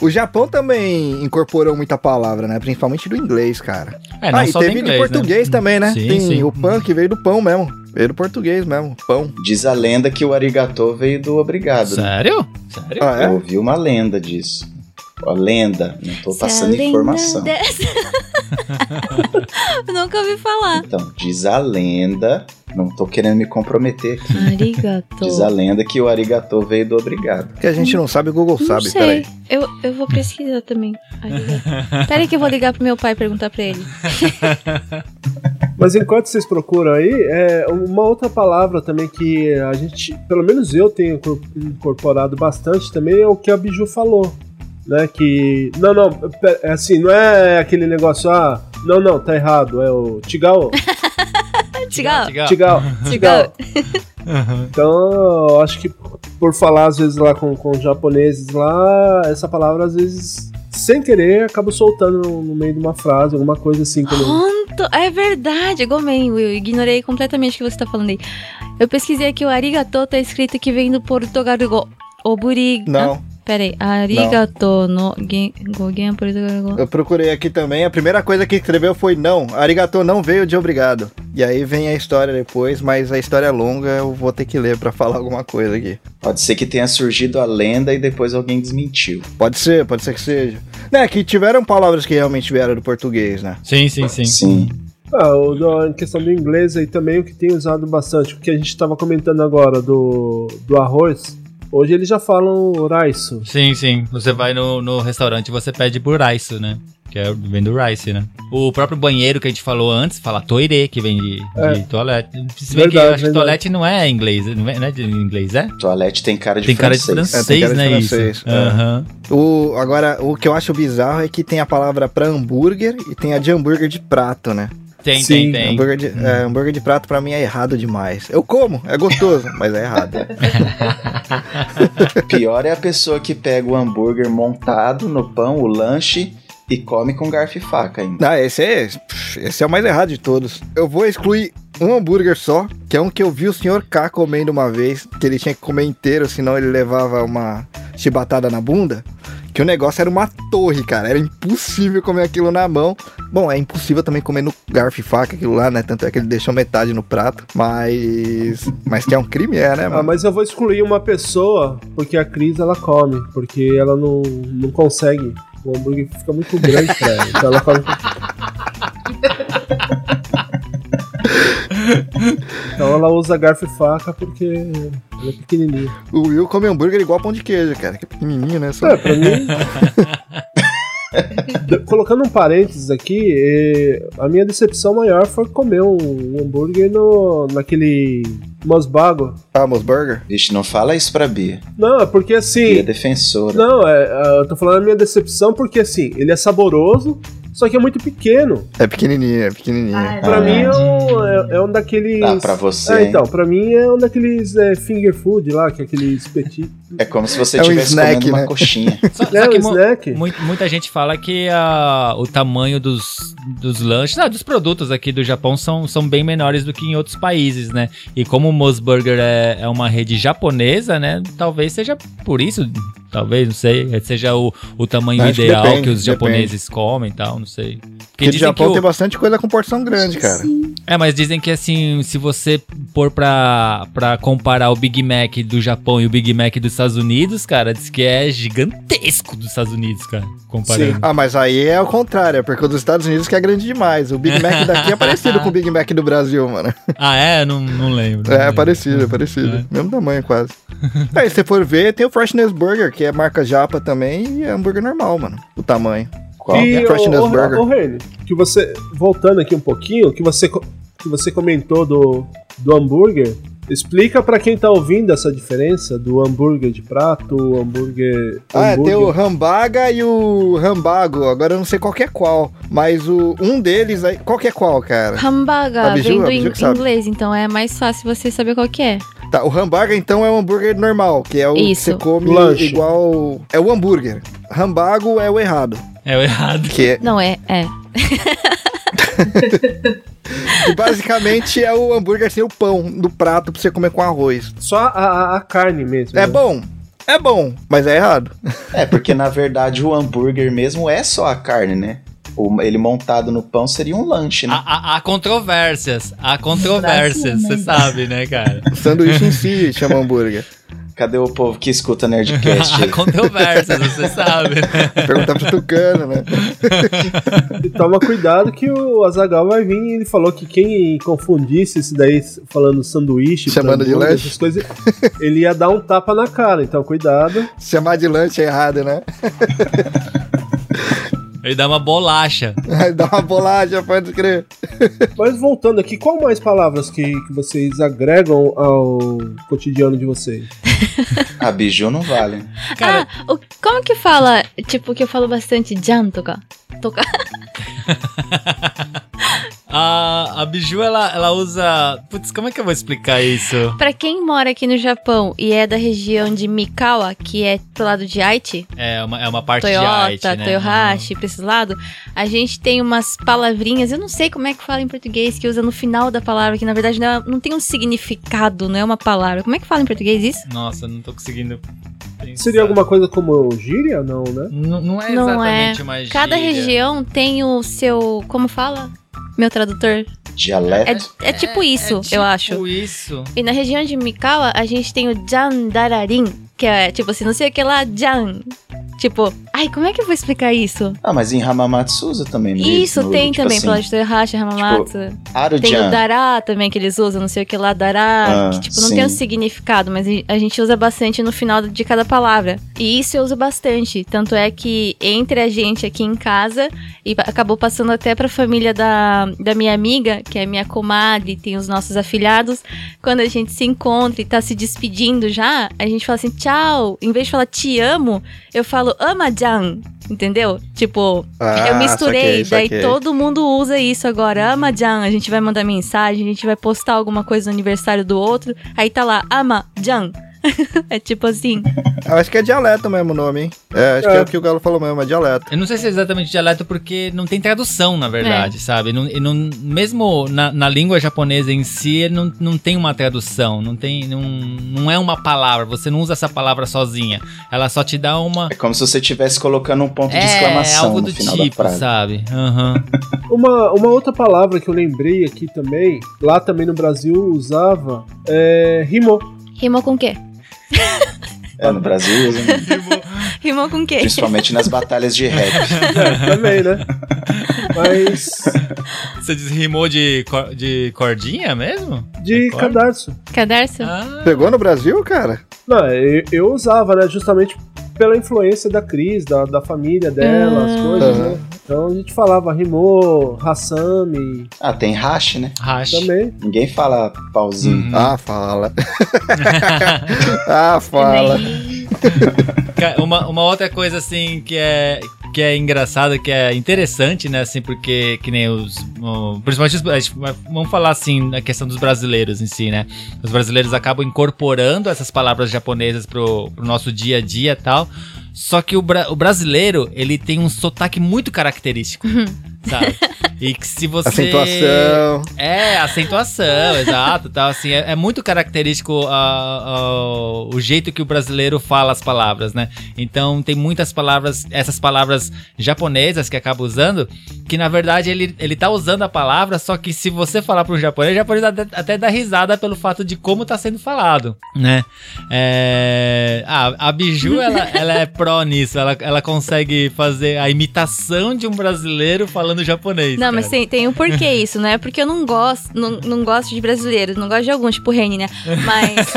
O Japão também incorporou muita palavra, né? Principalmente do inglês, cara. É, não ah, e só teve do inglês, de português né? também, né? Sim, Tem sim. o pan que veio do pão mesmo. Veio do português mesmo, pão. Diz a lenda que o arigatô veio do obrigado. né? Sério? Sério? Ah, Eu é? ouvi uma lenda disso. A lenda, não tô Se passando a lenda informação. dessa- Eu nunca ouvi falar. Então, diz a lenda, não tô querendo me comprometer aqui. Arigato. Diz a lenda que o arigatô veio do obrigado. Que a gente não sabe, o Google Não sabe, sei. peraí. Eu, eu vou pesquisar também. Arigato. Peraí que eu vou ligar pro meu pai e perguntar pra ele. Mas enquanto vocês procuram aí, é uma outra palavra também que a gente, pelo menos eu tenho incor- incorporado bastante também é o que a Biju falou. Né, que. Não, não, é assim, não é aquele negócio, ah, não, não, tá errado, é o Tigao. Tigal. Tigao. Tigal. Então, eu acho que por falar às vezes lá com, com japoneses lá, essa palavra às vezes, sem querer, acaba soltando no, meio de uma frase, alguma coisa assim. Honto, é verdade, Gomen, Will. Ignorei completamente o que você tá falando aí. Eu pesquisei aqui, o arigato tá escrito que vem do portugal. Oburi... Não, Peraí, arigato no gen- gogen portugal. eu procurei aqui também. A primeira coisa que escreveu foi não. Arigato não veio de obrigado. E aí vem a história depois, mas a história é longa, eu vou ter que ler pra falar alguma coisa aqui. Pode ser que tenha surgido a lenda e depois alguém desmentiu. Pode ser, pode ser que seja. Né, que tiveram palavras que realmente vieram do português, né? Sim, sim, sim. Sim. Ah, em questão do inglês aí também, o que tem usado bastante, o que a gente estava comentando agora do, do arroz, hoje eles já falam raiso. Sim, sim. Você vai no, no restaurante e você pede por rice, né? Que é, vem do rice, né? O próprio banheiro que a gente falou antes fala toire, que vem de, É. de toalete. Se bem que eu Verdade, acho que verdade. toalete não é inglês, não é, não é de inglês, é? Toalete tem cara de Tem cara de francês. francês, É, tem cara de né? francês, isso. é. Aham. O, agora, o que eu acho bizarro é que tem a palavra pra hambúrguer e tem a de hambúrguer de prato, né? Tem, Sim, tem, tem. Hambúrguer de, é, hambúrguer de prato pra mim é errado demais. Eu como, é gostoso, mas é errado. Pior é a pessoa que pega o hambúrguer montado no pão, o lanche, e come com garfo e faca ainda. Ah, esse é, esse é o mais errado de todos. Eu vou excluir um hambúrguer só, que é um que eu vi o senhor K comendo uma vez, que ele tinha que comer inteiro, senão ele levava uma chibatada na bunda. Que o negócio era uma torre, cara. Era impossível comer aquilo na mão. Bom, é impossível também comer no garfo e faca aquilo lá, né? Tanto é que ele deixou metade no prato. Mas. Mas que é um crime, é, né, Ah, mano? mas eu vou excluir uma pessoa, porque a Cris ela come, porque ela não, não consegue. O hambúrguer fica muito grande pra ela. Então ela come. Então ela usa garfo e faca porque ela é pequenininha. O Will come hambúrguer igual pão de queijo, cara. Que é pequenininho, né? Só... É, pra mim. Colocando um parênteses aqui, eh, a minha decepção maior foi comer um, um hambúrguer no, naquele Mosbago. Ah, Mosburger? Vixe, não fala isso pra Bia. Não, é porque Bia é assim. defensora. Não, é, é, eu tô falando da minha decepção porque assim, ele é saboroso, só que é muito pequeno. É pequenininho, é pequenininho. Ah, Pra Ah, mim é um, é, é um daqueles. Dá pra você, É, então, pra mim é um daqueles é, finger food lá, que é aqueles petit. É como se você É um estivesse snack, comendo uma né? coxinha. Só, É, só um que mu- snack. mui- muita gente fala que ah, o tamanho dos, dos lanches, ah, dos produtos aqui do Japão são, são bem menores do que em outros países, né? E como o Moss Burger é, é uma rede japonesa, né? Talvez seja por isso, talvez, não sei, seja o, o tamanho Acho que ideal que, depende, os japoneses comem e tal, não sei. Porque no dizem Japão que o- tem bastante coisa com porção grande, cara. É, mas dizem que assim, se você pôr pra, pra comparar o Big Mac do Japão e o Big Mac dos Estados Unidos, cara, diz que é gigantesco dos Estados Unidos, cara, comparando. Sim. Ah, mas aí é o contrário, é porque o dos Estados Unidos que é grande demais. O Big Mac daqui é parecido com o Big Mac do Brasil, mano. Ah, é? Não, não lembro. É, não é lembro. parecido, é parecido. É. Mesmo tamanho, quase. Aí, se você for ver, tem o Freshness Burger, que é marca japa também, e é hambúrguer normal, mano. O tamanho. Qual? E, É, Freshness ô, Burger. ô, Reni, que você, voltando aqui um pouquinho, que você, que você comentou do, do hambúrguer, explica pra quem tá ouvindo essa diferença do hambúrguer de prato, hambúrguer... Ah, tem o hambúrguer- Rambaga e o Rambago. Agora eu não sei qual que é qual. Mas o, um deles aí. Qual que é qual, cara? Hamburger A Biju- vem do in- inglês, então é mais fácil você saber qual que é. Tá, o Rambaga então é o hambúrguer normal, que é o Isso. que você come Lanche. igual. É o hambúrguer. Rambago é o errado. É o errado. Que é, Não, é, é. que basicamente é o hambúrguer sem o pão do prato pra você comer com arroz. Só a, a- carne mesmo. É né? bom. É bom, mas é errado. É, porque na verdade o hambúrguer mesmo é só a carne, né? O- ele montado no pão seria um lanche, né? Há, há- há controvérsias. Há controvérsias, você sabe, né, cara? O sanduíche em si chama hambúrguer. Cadê o povo que escuta Nerdcast? Controvérsias, você sabe, né? Perguntar pro Tucano, né? E toma cuidado que o Azagal vai vir e ele falou que quem confundisse isso daí falando sanduíche, Chamando de lanche. essas coisas, ele ia dar um tapa na cara. Então cuidado. Chamar de lanche é errado, né? Ele dá uma bolacha. Aí Dá uma bolacha, pode crer. Mas voltando aqui, qual mais palavras que, que vocês agregam ao cotidiano de vocês? A biju não vale. Cara, Ah, o- como que fala? Tipo, que eu falo bastante jan toka. Toka. a, a Biju, ela, ela usa. Putz, como é que eu vou explicar isso? Pra quem mora aqui no Japão e é da região de Mikawa, que é pro lado de Aichi, É uma, é uma parte de Toyota, arte, né? Toyohashi, pra esse lado, a gente tem umas palavrinhas, eu não sei como é que fala em português, que usa no final da palavra, que na verdade não, é- não tem um significado, não é uma palavra. Como é que fala em português isso? Nossa, não tô conseguindo. Seria alguma coisa como gíria? Não, né? Não, não é Não exatamente é. uma gíria. Cada região tem o seu. Como fala? Meu tradutor. Dialeto. É, é tipo isso, é eu acho. Tipo isso. E na região de Mikawa, a gente tem o Jandararin, que é tipo assim, não sei o que lá, Jan. Tipo, ai, como é que eu vou explicar isso? Ah, mas em Hamamatsu usa também. no- Isso no- tem tipo também, assim, pela de Toyohashi, Hamamatsu. tem o. Dará também que eles usam, não sei o que lá, Dará. Ah, que tipo, não tem um sim. significado, mas a gente usa bastante no final de cada palavra. E isso eu uso bastante. Tanto é que entre a gente aqui em casa, e acabou passando até pra família da, da minha amiga, que é minha comadre, tem os nossos afilhados. Quando a gente se encontra e tá se despedindo já, a gente fala assim, tchau. Em vez de falar te amo, eu falo ama-jan. Entendeu? Tipo, Ah, eu misturei, saquei, daí saquei. todo mundo usa isso agora. Ama Jan, a gente vai mandar mensagem, a gente vai postar alguma coisa no aniversário do outro. Aí tá lá, Ama Jan. é tipo assim. Eu acho que é dialeto mesmo o nome, hein? É, acho que é É. o que o Galo falou mesmo, é dialeto. Eu não sei se é exatamente dialeto porque não tem tradução, na verdade, sabe? Não, não- mesmo na, na língua japonesa em si, não, não tem uma tradução, não tem, não, não é uma palavra, você não usa essa palavra sozinha. Ela só te dá uma... É como se você estivesse colocando um ponto de É, exclamação algo no do tipo, frase. sabe? Aham. Uma, uma outra palavra que eu lembrei aqui também, lá também no Brasil usava, é rimou. Rimou com o quê? É, no Brasil, né? Rimou com o quê? principalmente nas batalhas de rap. É, também, né? Mas Você desrimou de, cor- de cordinha mesmo? de cadarço. Cadarço? Ah, Pegou no Brasil, cara? Não, eu, eu usava, né? Justamente pela influência da Cris, da, da família dela, as Ah. coisas, né? Então a gente falava rimou, Hassami Ah, tem hash, né? hash. também. Ninguém fala pauzinho. Uhum. Ah, fala. ah, fala. Uma, uma outra coisa, assim, que é, que é engraçada, que é interessante, né, assim, porque que nem os... principalmente, os, vamos falar, assim, na questão dos brasileiros em si, né? Os brasileiros acabam incorporando essas palavras japonesas pro, pro nosso dia a dia e tal, só que o, o brasileiro, ele tem um sotaque muito característico, sabe? E que se você... Acentuação. É, acentuação, exato, tal, assim, é, é muito característico ah, ah, o jeito que o brasileiro fala as palavras, né? Então tem muitas palavras, essas palavras japonesas que acaba usando, que na verdade ele, ele tá usando a palavra, só que se você falar para um japonês, o japonês até, até dá risada pelo fato de como tá sendo falado, né? É, ah, a Biju, ela, ela é pró nisso, ela, ela consegue fazer a imitação de um brasileiro falando japonês. Não, cara. mas tem, tem um porquê isso, não é porque eu não gosto, não, não gosto de brasileiros, não gosto de alguns, tipo Reni, né? Mas.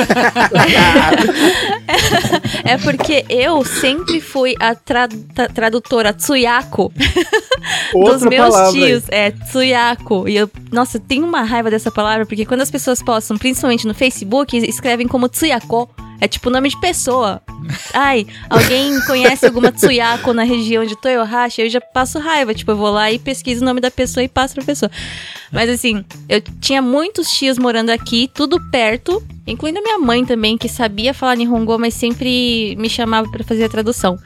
é porque eu sempre fui a tra- tra- tradutora Tsuyako dos meus palavra tios. É, Tsuyako. E eu, nossa, eu tenho uma raiva dessa palavra, porque quando as pessoas postam, principalmente no Facebook, escrevem como Tsuyako. É tipo nome de pessoa. Ai, alguém conhece alguma Tsuyako na região de Toyohashi? Eu já passo raiva. Tipo, eu vou lá e pesquiso o nome da pessoa e passo pra pessoa. Mas assim, eu tinha muitos tios morando aqui, tudo perto, incluindo a minha mãe também, que sabia falar Nihongo, mas sempre me chamava pra fazer a tradução.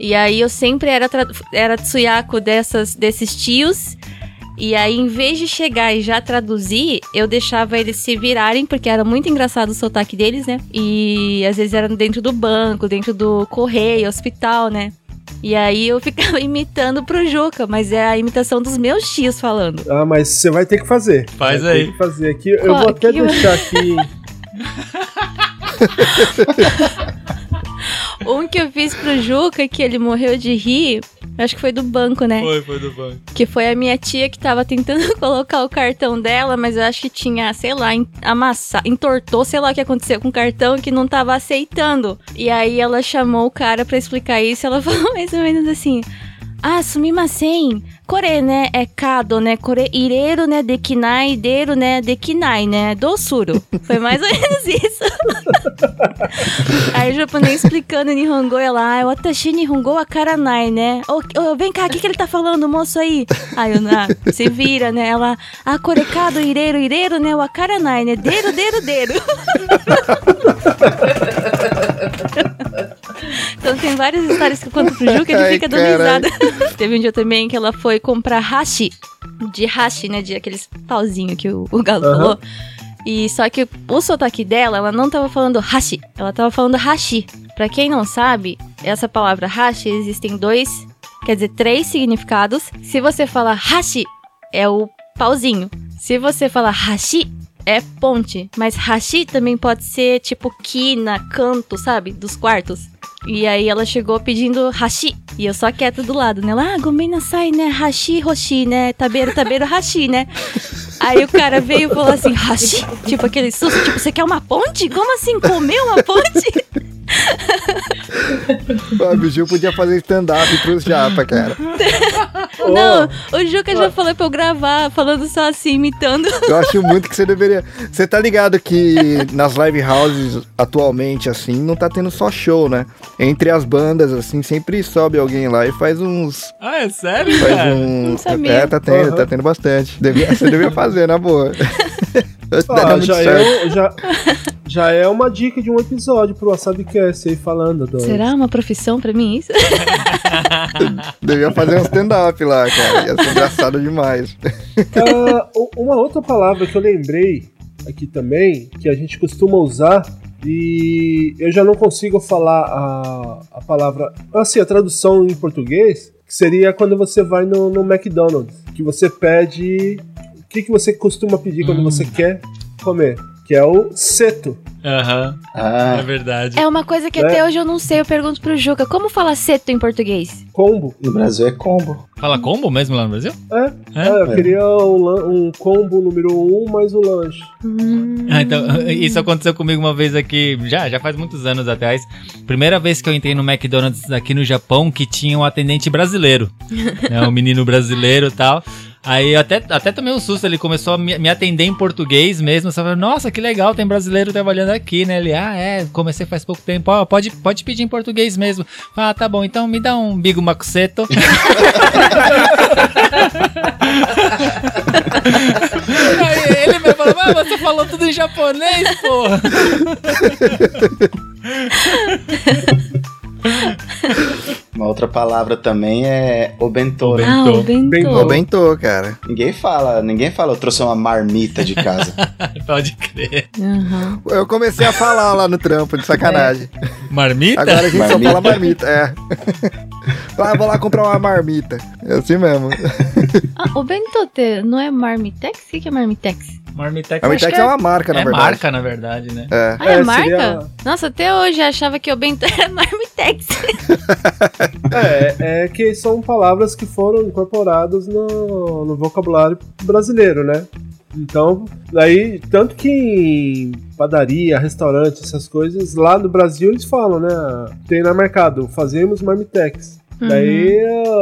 E aí eu sempre era, era Tsuyako dessas, desses tios. E aí, em vez de chegar e já traduzir, eu deixava eles se virarem, porque era muito engraçado o sotaque deles, né? E às vezes era dentro do banco, dentro do correio, hospital, né? E aí eu ficava imitando pro Juca, mas é a imitação dos meus tios falando. Ah, mas você vai ter que fazer. Faz Vai ter aí. que fazer aqui. Eu Qual- vou até que- deixar aqui. Um que eu fiz pro Juca, que ele morreu de rir, acho que foi do banco, né? Foi, foi do banco. Que foi a minha tia que tava tentando colocar o cartão dela, mas eu acho que tinha, sei lá, amassar, entortou, sei lá o que aconteceu com o cartão que não tava aceitando. E aí ela chamou o cara pra explicar isso, ela falou mais ou menos assim: "Ah, sumimasen. Kore, né, é kado, né? Kore ireiro, né, dekinai, deiro, né, dekinai, né? Dosuro. Foi mais ou menos isso. Aí o japonês explicando em Nihongo, ela, ah, watashi Nihongo wa karanai, né? Ô, ô, vem cá, o que, que ele tá falando, moço aí? Aí ah, se vira, né? Ela, ah, korekado, ireiro, ireiro, né? Wa karanai, né? Deiro, deiro, deiro. Então tem várias histórias que eu conto pro Ju que ele Ai, fica dando risada. Teve um dia também que ela foi comprar hashi. De hashi, né? De aqueles pauzinhos que o, o Galo Aham. falou. E só que o sotaque dela, ela não tava falando hashi, ela tava falando hashi. Pra quem não sabe, essa palavra hashi existem dois, quer dizer, três significados. Se você fala hashi, é o pauzinho. Se você fala hashi, é ponte. Mas hashi também pode ser tipo quina, canto, sabe? Dos quartos. E aí ela chegou pedindo hashi. E eu só quieta do lado, né? Ela, ah, gomen nasai, né? Hashi, roshi, né? Tabeiro, tabeiro, hashi, né? Aí o cara veio e falou assim, hashi? Tipo aquele susto, tipo, você quer uma ponte? Como assim, comer uma ponte? O Biju podia fazer stand-up pros japa, cara. Não, o Juca já falou pra eu gravar, falando só assim, imitando. Eu acho muito que você deveria. Você tá ligado que nas live houses atualmente, assim, não tá tendo só show, né? Entre as bandas, assim, sempre sobe alguém lá e faz uns. Ah, é sério, Faz cara? um. Não sabia. É, tá tendo, Aham. tá tendo bastante. Devia, você devia fazer, na boa. muito já eu, já, Já é uma dica de um episódio pro WasabiCast aí falando. Do... Será uma profissão pra mim isso? Devia fazer um stand-up lá, cara. Ia ser engraçado demais. Ah, u- uma outra palavra que eu lembrei aqui também, que a gente costuma usar e eu já não consigo falar a, a palavra, assim, a tradução em português, que seria quando você vai no, no McDonald's, que você pede, o que, que você costuma pedir quando você quer comer, que é o seto. Aham, Ah, é verdade. É uma coisa que É. até hoje eu não sei. Eu pergunto pro Juca, como fala seto em português? Combo. no Brasil é combo. Fala combo mesmo lá no Brasil? É, É? é, eu queria um, um combo número um mais o lanche. Hum. Ah, então, isso aconteceu comigo uma vez aqui, já, já faz muitos anos atrás. Primeira vez que eu entrei no McDonald's aqui no Japão, que tinha um atendente brasileiro. né, um menino brasileiro e tal. Aí até, até tomei um susto, ele começou a me, me atender em português mesmo. Você falou, nossa, que legal, tem brasileiro trabalhando aqui, né? Ele, ah, é, comecei faz pouco tempo. Ó, pode, pode pedir em português mesmo. Ah, tá bom, então me dá um bigo macuseto. Aí ele me falou, mas você falou tudo em japonês, porra. Uma outra palavra também é obentô. né? Ah, o bento. Bento. Pô, bem tô, cara. Ninguém fala, ninguém fala, eu trouxe uma marmita de casa. Pode crer. Aham. Eu comecei a falar lá no trampo, de sacanagem. Marmita? Agora a gente Marmita. só fala marmita, é. Ah, vou lá comprar uma marmita. É assim mesmo. Ah, o bento te- não é Marmitex? O que, é Marmitex? Marmitex. Marmitex é uma marca, na é verdade. marca, na verdade, né? É. Ah, é, É, marca? seria- Nossa, até hoje eu achava que o bento era Marmitex. É, é que são palavras que foram incorporadas no, no vocabulário brasileiro, né? Então, daí, tanto que em padaria, restaurante, essas coisas, lá no Brasil eles falam, né? Tem no mercado, fazemos marmitex. Daí,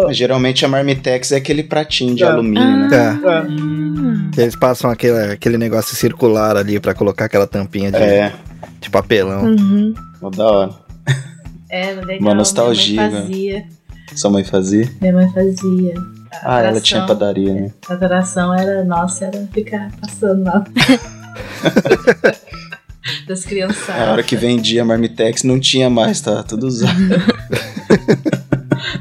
Mas geralmente a marmitex é aquele pratinho de É. alumínio, né? É. é, Hum. Eles passam aquele, aquele negócio circular ali pra colocar aquela tampinha de, É, de papelão. Uhum. da hora. É, legal. Uma nostalgia, Minha mãe fazia. Sua mãe fazia? Minha mãe fazia. A Ah, ela tinha padaria, né? A atração era, nossa, era ficar passando lá. Das A criançadas. hora que vendia a marmitex não tinha mais, tá tudo usado.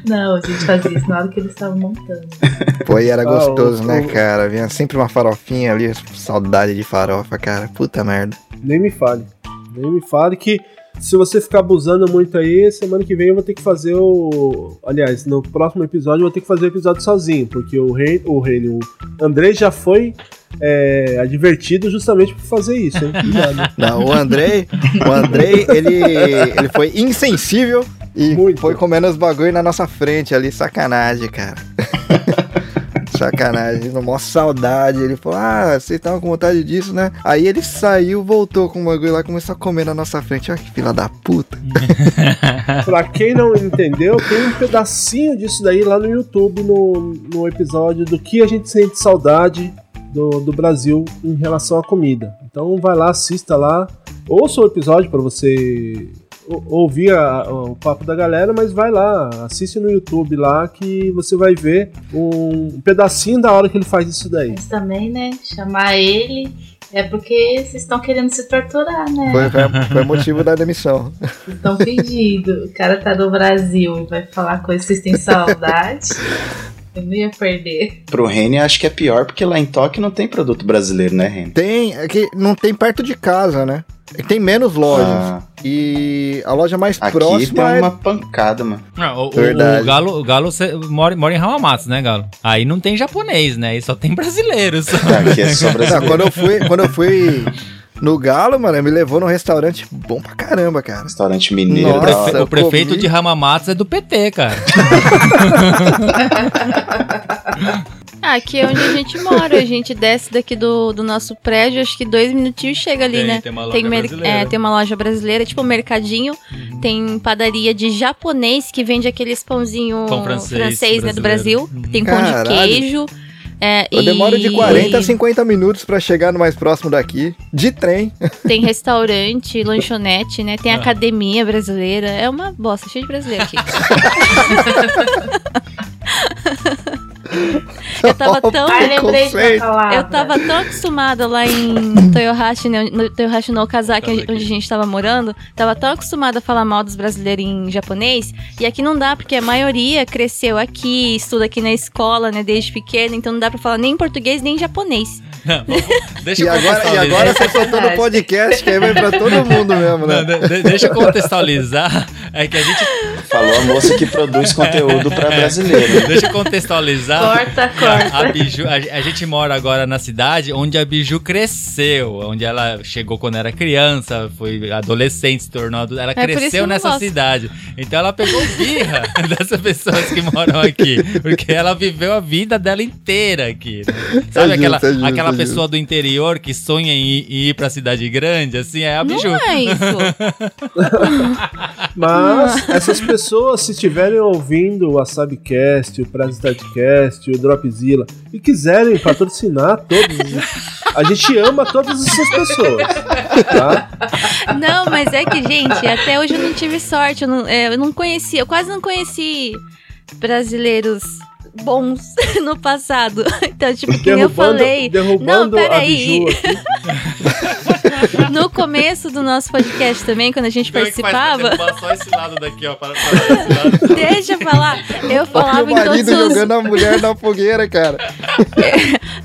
Não, a gente fazia isso na hora que eles estavam montando. Pô, e era Ah, gostoso, né, cara? Vinha sempre uma farofinha ali, saudade de farofa, cara. Puta merda. nem me fale. Nem me fale que se você ficar abusando muito aí, semana que vem eu vou ter que fazer o. Aliás, no próximo episódio eu vou ter que fazer o episódio sozinho, porque o rei, o rei, o Andrei já foi é, advertido justamente por fazer isso, hein? Cuidado. Não, o Andrei, o Andrei, ele, ele foi insensível e Muito. foi comendo os bagulho na nossa frente ali, sacanagem, cara. Sacanagem, maior saudade. Ele falou: Ah, vocês estavam com vontade disso, né? Aí ele saiu, voltou com o bagulho lá começou a comer na nossa frente. Olha que fila da puta. pra quem não entendeu, tem um pedacinho disso daí lá no YouTube, no, no episódio do que a gente sente saudade do, do Brasil em relação à comida. Então vai lá, assista lá, ouça o episódio pra você ouvir a- o papo da galera, mas vai lá, assiste no YouTube lá que você vai ver um pedacinho da hora que ele faz isso daí. Mas também, né, chamar ele é porque vocês estão querendo se torturar, né? Foi, foi, foi o motivo da demissão. Vocês estão pedindo. O cara tá no Brasil e vai falar coisas que vocês têm saudade. Eu não ia perder. Pro Rene acho que é pior, porque lá em Tóquio não tem produto brasileiro, né, Rene? Tem, é que não tem perto de casa, né? É Tem menos lojas. Ah, E a loja mais aqui próxima tem é uma pancada, mano. Ah, o, o- Verdade. o Galo, o Galo cê- mora, mora em Hamamatsu, né, Galo? Aí não tem japonês, né? Aí só tem brasileiros. Aqui é só Não, brasileiro. quando eu fui, quando eu fui no Galo, mano, me levou num restaurante bom pra caramba, cara. Restaurante mineiro. Nossa. hora. Prefe- o prefeito comi. de Hamamatsu é do PT, cara. Ah, aqui é onde a gente mora. A gente desce daqui do, do nosso prédio, acho que dois minutinhos chega ali, Tem- né? tem uma Tem, loja mer- brasileira. é, tem uma loja brasileira, tipo um mercadinho. Tem padaria de japonês que vende aqueles pãozinho Pão francês né, do. Brasil. Tem pão Caralho. de queijo. É, Eu e demoro de 40 a 50 minutos pra chegar no mais próximo daqui, de trem. Tem restaurante, lanchonete, né? Tem Ah. academia brasileira. É uma bosta, cheio de brasileiro aqui. eu tava tão. Ai, lembrei. Eu tava tão acostumada lá em Toyohashi, né, no Toyohashi no Okazaki, onde a gente tava morando, tava tão acostumada a falar mal dos brasileiros em japonês, e aqui não dá, porque a maioria cresceu aqui, estuda aqui na escola, né, desde pequena, então não dá pra falar nem português nem japonês. Deixa E agora, e agora você soltou no podcast, que aí vai pra todo mundo mesmo, né? Não, de- de- deixa eu contextualizar. É que a gente. Falou a moça que produz conteúdo pra brasileiro. Deixa eu contextualizar. Corta, corta. A Biju, a, a gente mora agora na cidade onde a Biju cresceu, onde ela chegou quando era criança, foi adolescente, se tornou adulta. Ela É cresceu nessa gosto. cidade. Então ela pegou birra dessas pessoas que moram aqui, porque ela viveu a vida dela inteira aqui. né? Sabe É aquela, justo, é aquela é justo. pessoa do interior que sonha em ir, em ir pra cidade grande? Assim, é a Biju. Não é isso. Mas essas pessoas, se estiverem ouvindo o Asabcast, o Prestadcast, o Dropzilla e quiserem patrocinar todos, a gente ama todas essas pessoas. Tá? Não, mas é que, gente, até hoje eu não tive sorte. Eu não, é, eu não conheci, eu quase não conheci brasileiros bons no passado. Então, tipo, que eu falei. derrubando Não, a peraí. Biju aqui. No começo do nosso podcast também, quando a gente Como é que faz pra participava. derrubar só esse lado daqui, ó, para, para esse lado. Deixa eu falar. Eu falava o em todos marido os. jogando a mulher na fogueira, cara.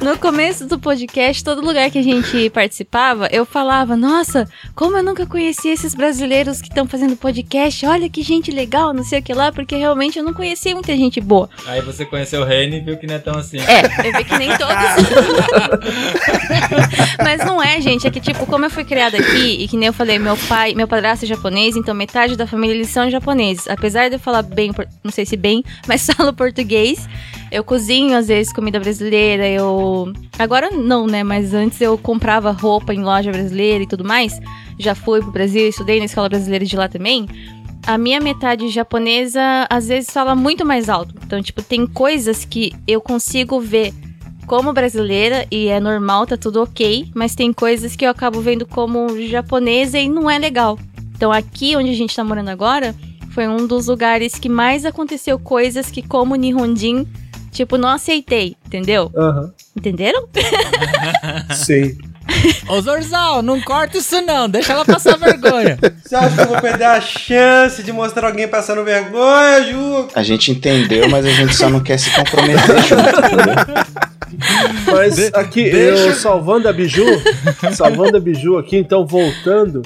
No começo do podcast, todo lugar que a gente participava, eu falava: Nossa, como eu nunca conheci esses brasileiros que estão fazendo podcast. Olha que gente legal, não sei o que lá, porque realmente eu não conhecia muita gente boa. Aí você conheceu o Reni e viu que não é tão assim. É, eu vi que nem todos. Mas não é, gente. É que, tipo, como eu fui criada aqui, e que nem eu falei, meu pai, meu padrasto é japonês, então metade da família eles são japoneses. Apesar de eu falar bem, não sei se bem, mas falo português. Eu cozinho, às vezes, comida brasileira, eu. Agora não, né? Mas antes eu comprava roupa em loja brasileira e tudo mais. Já fui pro Brasil, estudei na escola brasileira de lá também. A minha metade japonesa às vezes fala muito mais alto. Então, tipo, tem coisas que eu consigo ver como brasileira e é normal, tá tudo ok, mas tem coisas que eu acabo vendo como japonesa e não é legal. Então, aqui onde a gente tá morando agora, foi um dos lugares que mais aconteceu coisas que, como Nihonjin, tipo, não aceitei, entendeu? Aham, Entenderam? sim. Ô Zorzal, não corta isso não, deixa ela passar vergonha. Você acha que eu vou perder a chance de mostrar alguém passando vergonha, Ju? A gente entendeu, mas a gente só não quer se comprometer junto, entendeu? Mas De- aqui, deixa- eu salvando a Biju, salvando a Biju aqui, então voltando,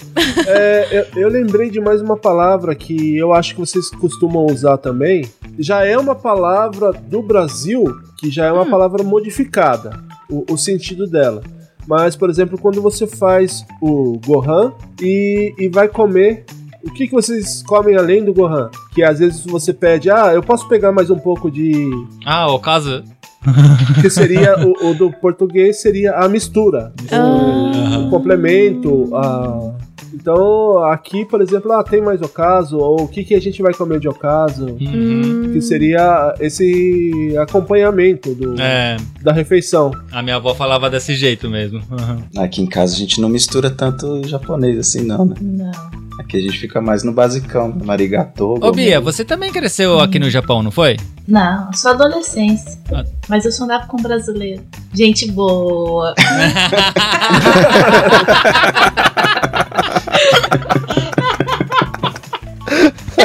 é, eu, eu lembrei de mais uma palavra que eu acho que vocês costumam usar também. Já é uma palavra do Brasil, que já é uma palavra modificada, o, o sentido dela. Mas, por exemplo, quando você faz o Gohan e, e vai comer. O que, que vocês comem além do Gohan? Que às vezes você pede, ah, eu posso pegar mais um pouco de Ah, o caso. que seria o, o do português seria a mistura, o, o complemento. A... Então aqui, por exemplo, ah, tem mais ocaso ou o que, que a gente vai comer de ocaso, Uhum. que seria esse acompanhamento do, É, da refeição. a minha avó falava desse jeito mesmo. Uhum. Aqui em casa a gente não mistura tanto japonês assim, não, né? Não. Aqui a gente fica mais no basicão, no arigato. Ô Bia, você também cresceu aqui no Japão, não foi? Não, só adolescência. Ah. Mas eu só andava com brasileiro. Gente boa.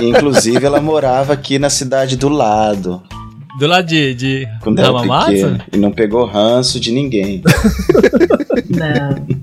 Inclusive ela morava aqui na cidade do lado, Do lado de, de quando. E não pegou ranço de ninguém. Não.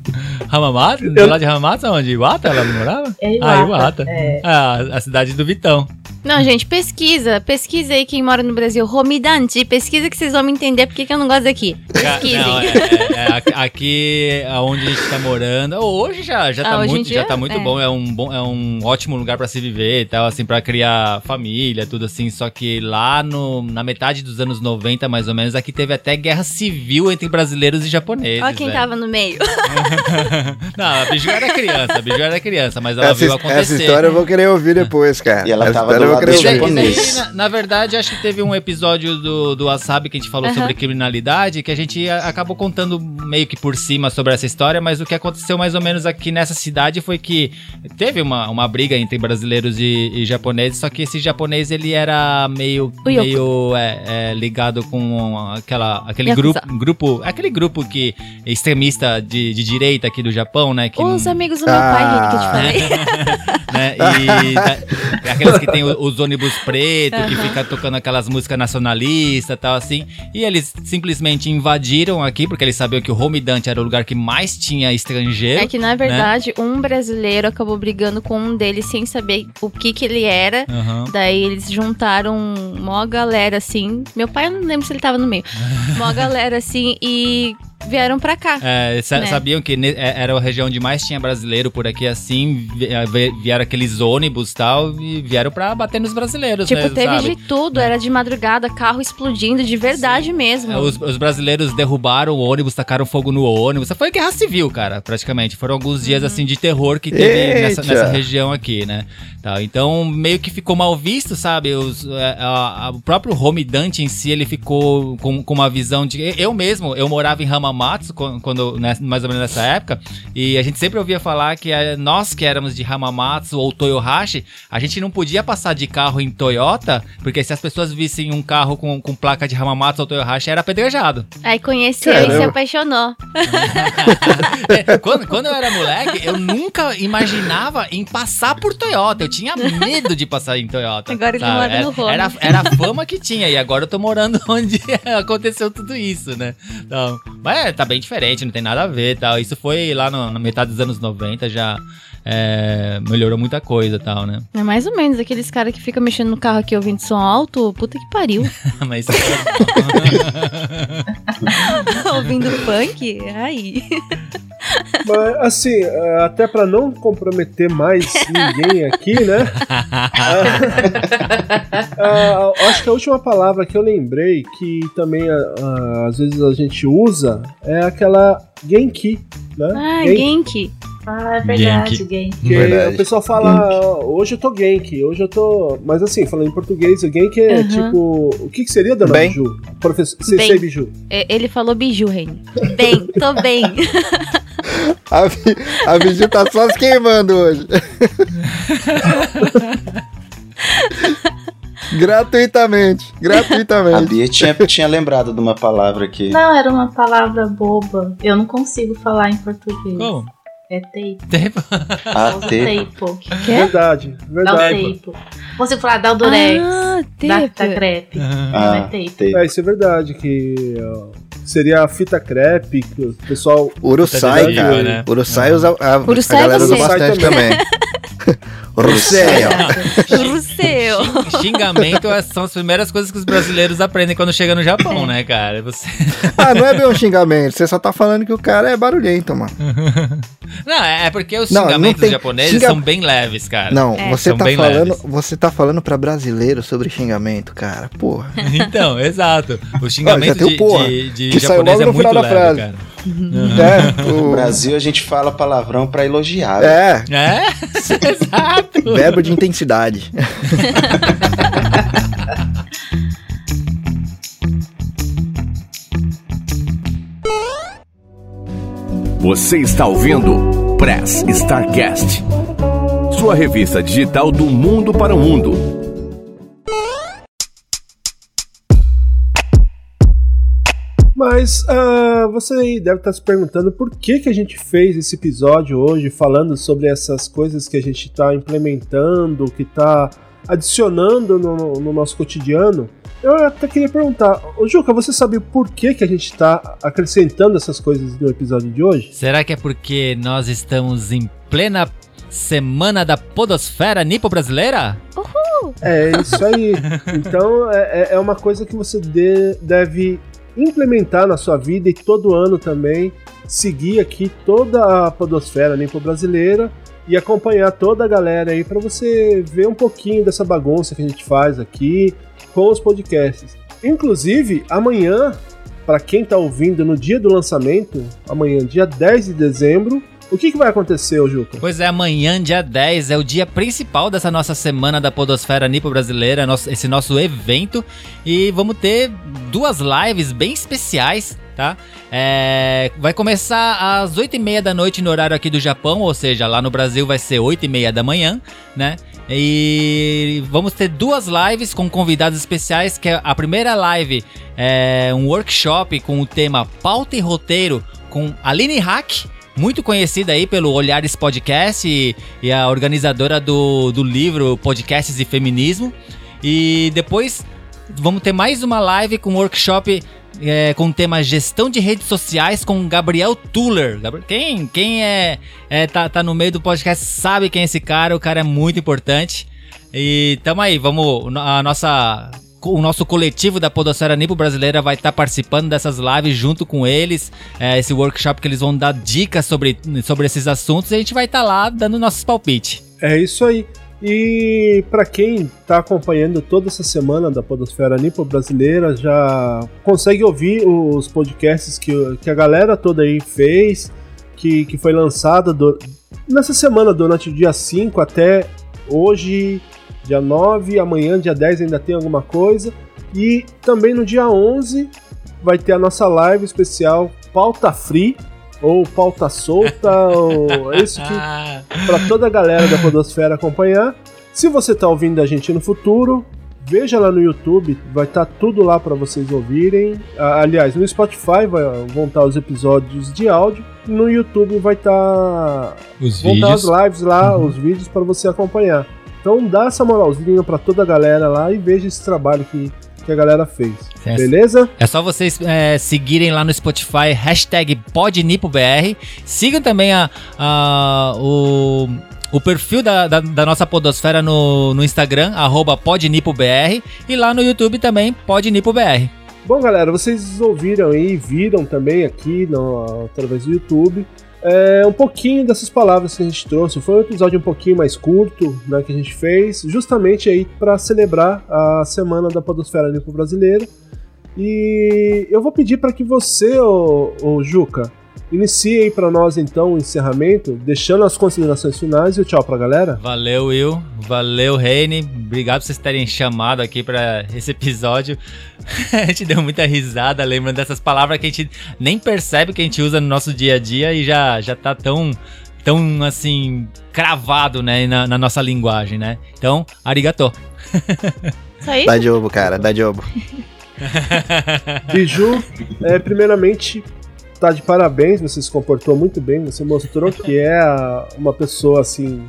Hamamatsu? Do lado de Hamamatsu, onde? Iwata ela morava? É Ah, Iwata. Iwata. É. Ah, a cidade do Vitão. Não, gente, pesquisa. Pesquisa aí quem mora no Brasil. Romidanti. Pesquisa que vocês vão me entender porque que eu não gosto daqui. Pesquisem. Não, é, é- é aqui- aqui onde a gente tá morando. Hoje já, já, Ah, tá, hoje muito, já tá muito é. bom. É um, bom. é um ótimo lugar pra se viver e tal, assim, pra criar família, tudo assim. Só que lá no, na metade dos anos 90, mais ou menos, aqui teve até guerra civil entre brasileiros e japoneses. Olha quem velho. tava no meio. Não, a Biju era criança, a Biju era criança, mas ela Essa, viu acontecer. essa história eu vou querer ouvir depois, cara. E ela essa tava do na, na verdade, acho que teve um episódio do, do Wasabi que a gente falou Aham. sobre criminalidade, que a gente acabou contando meio que por cima sobre essa história, mas o que aconteceu mais ou menos aqui nessa cidade foi que teve uma, uma briga entre brasileiros e, e japoneses, só que esse japonês ele era meio, meio é, é, ligado com aquela, aquele grupo, grupo, aquele grupo que extremista de, de direita aqui do Japão, né? Que Os não- amigos do meu Ah. pai, que eu te falei. né? E da- aqueles que tem o- os ônibus pretos, que Aham. fica tocando aquelas músicas nacionalistas e tal, assim. E eles simplesmente invadiram aqui, porque eles sabiam que o Home Dante era o lugar que mais tinha estrangeiro. É que, na verdade, um brasileiro acabou brigando com um deles sem saber o que que ele era. Aham. Daí eles juntaram mó galera assim. Meu pai, eu não lembro se ele tava no meio. Mó galera assim e vieram pra cá. É, sa- Né? Sabiam que é- era a região onde mais tinha brasileiro por aqui, assim, é, vi- vieram aqueles ônibus e tal, e vieram pra bater nos brasileiros, tipo, né, teve sabe? de tudo. Era de madrugada, carro explodindo de verdade mesmo. É, Os, os brasileiros derrubaram o ônibus, tacaram fogo no ônibus. Foi guerra civil, cara, praticamente. Foram alguns dias Uhum. assim de terror que teve nessa, nessa região aqui, né? Tá, então, meio que ficou mal visto, sabe? Os, a- a- o próprio Home Dante em si, ele ficou com, com uma visão de. Eu mesmo, eu morava em Hamamatsu quan- quando, né, mais ou menos nessa época, e a gente sempre ouvia falar que nós que éramos de Hamamatsu ou Toyohashi, a gente não podia passar de carro em Toyota, porque se as pessoas vissem um carro com, com placa de Hamamatsu ou Toyohashi, era apedrejado. Aí conheceu e se Caramba. apaixonou. É, quando, quando eu era moleque, eu nunca imaginava em passar por Toyota. Eu tinha medo de passar em Toyota. Agora ele sabe? mora era, no Rony. era, era a fama que tinha, e agora eu tô morando onde aconteceu tudo isso, né? Então, mas é, tá bem diferente, não tem nada a ver tal. Isso foi lá no- na metade dos anos 90, já é, melhorou muita coisa tal, né? É mais ou menos aqueles caras que ficam mexendo no carro aqui ouvindo som alto. Puta que pariu. Mas ouvindo funk. Aí. Mas, assim, é, até pra não comprometer mais ninguém aqui, né? Ah, acho que a última palavra que eu lembrei, que também ah, às vezes a gente usa, é aquela Genki, né? Ah, Genki. Genki. Ah, é verdade, Genki. gay. Que Verdade. o pessoal fala, "Ah, hoje eu tô Genki, hoje eu tô. Mas assim, falando em português, o Genki é Uhum. tipo. O que, que seria, dona Bem. Biju? Professor Bem. Sensei Biju. É, Ele falou biju, Reni. Bem, tô bem. A, a Biju tá só se queimando hoje. gratuitamente. A Gratuitamente. Bia tinha, tinha lembrado de uma palavra que. Não, era uma palavra boba. Eu não consigo falar em português. Como? É tape. Tempo. Ah, Dá o te... tape. Quê? Verdade, Dá o verdade. tape. Você falar dá o durex. Ah, da, da crepe. Não Ah, é tape. te... É, isso é verdade, que ó, seria a fita crepe, que o pessoal. Uruçai, Tá cara. né? Uruçai usa, a, Uruçai a galera usa bastante também. seu. Xing- Xingamento é- são as primeiras coisas que os brasileiros aprendem quando chegam no Japão, né, cara? Você... Ah, não é bem um xingamento. Você só tá falando que o cara é barulhento, mano. Não, é porque os Não, não xingamentos tem- japoneses xinga- são bem leves, cara. Não, É. você São tá bem falando, leves. você tá falando para brasileiro sobre xingamento, cara. Porra. Então, exato. O xingamento tem o de, porra, de, de saiu japonês é muito leve, frase. cara. É, No o, Brasil a gente fala palavrão pra elogiar. é, É? Exato. verbo de intensidade. Você está ouvindo Press Starcast, sua revista digital do mundo para o mundo. Mas ah, você aí deve estar se perguntando por que, que a gente fez esse episódio hoje falando sobre essas coisas que a gente está implementando, que está adicionando no, no nosso cotidiano. Eu até queria perguntar, ô Juca, você sabe por que, que a gente está acrescentando essas coisas no episódio de hoje? Será que é porque nós estamos em plena semana da podosfera nipo-brasileira? É isso aí. Então é, é- é uma coisa que você de- deve implementar na sua vida e todo ano também seguir aqui toda a podosfera Nipo brasileira e acompanhar toda a galera aí para você ver um pouquinho dessa bagunça que a gente faz aqui com os podcasts. Inclusive, amanhã, para quem tá ouvindo no dia do lançamento, amanhã, dia 10 de dezembro, O que, que vai acontecer, Juca? Pois é, amanhã, dia 10, é o dia principal dessa nossa semana da Podosfera Nipo Brasileira, nosso- esse nosso evento. E vamos ter duas lives bem especiais, tá? É, vai começar às 8h30 da noite no horário aqui do Japão, ou seja, lá no Brasil vai ser 8h30 da manhã, né? E vamos ter duas lives com convidados especiais, que é a primeira live é um workshop com o tema Pauta e Roteiro com Aline Hack, muito conhecida aí pelo Olhares Podcast e, e a organizadora do, do livro Podcasts e Feminismo. E depois vamos ter mais uma live com workshop é, com o tema Gestão de Redes Sociais com Gabriel Tuller. Quem, quem é, é tá, tá no meio do podcast sabe quem é esse cara, o cara é muito importante. E tamo aí, vamos. A nossa. O nosso coletivo da Podosfera Nipo Brasileira vai estar participando dessas lives junto com eles. É, esse workshop que eles vão dar dicas sobre, sobre esses assuntos e a gente vai estar lá dando nossos palpites. É isso aí. E para quem tá acompanhando toda essa semana da Podosfera Nipo Brasileira, já consegue ouvir os podcasts que, que a galera toda aí fez, que, que foi lançada nessa semana, durante o dia 5 até hoje, dia 9, amanhã, dia 10 ainda tem alguma coisa. E também no dia 11 vai ter a nossa live especial Pauta Free, ou Pauta Solta, ou é isso que Ah, para toda a galera da Podosfera acompanhar. Se você tá ouvindo a gente no futuro, veja lá no YouTube, vai estar tudo lá para vocês ouvirem. Ah, Aliás, no Spotify vai, vão estar os episódios de áudio, no YouTube vai estar os vão estar as lives lá, os vídeos para você acompanhar. Então dá essa moralzinha para toda a galera lá e veja esse trabalho que, que a galera fez. Certo. Beleza? É só vocês é, seguirem lá no Spotify, hashtag PodNipoBR. Sigam também a, a- o, o perfil da, da, da nossa podosfera no, no Instagram, arroba PodNipoBR. E lá no YouTube também, PodNipoBR. Bom, galera, vocês ouviram aí, viram também aqui no, através do YouTube é, um pouquinho dessas palavras que a gente trouxe. Foi um episódio um pouquinho mais curto né, que a gente fez, justamente aí para celebrar a semana da Podosfera Nipo Brasileira. E eu vou pedir para que você, ô, ô Juca, inicie aí para nós então o encerramento, deixando as considerações finais e o tchau pra galera. Valeu, Will. Valeu, Reine. Obrigado por vocês terem chamado aqui pra esse episódio. a gente deu muita risada lembrando dessas palavras que a gente nem percebe que a gente usa no nosso dia a dia e já, já tá tão, tão assim, cravado, né, na, na nossa linguagem, né? Então, arigato. Isso aí? Dá jogo, cara, dá jogo. Biju, é, primeiramente, tá de parabéns, você se comportou muito bem, você mostrou que é a- uma pessoa assim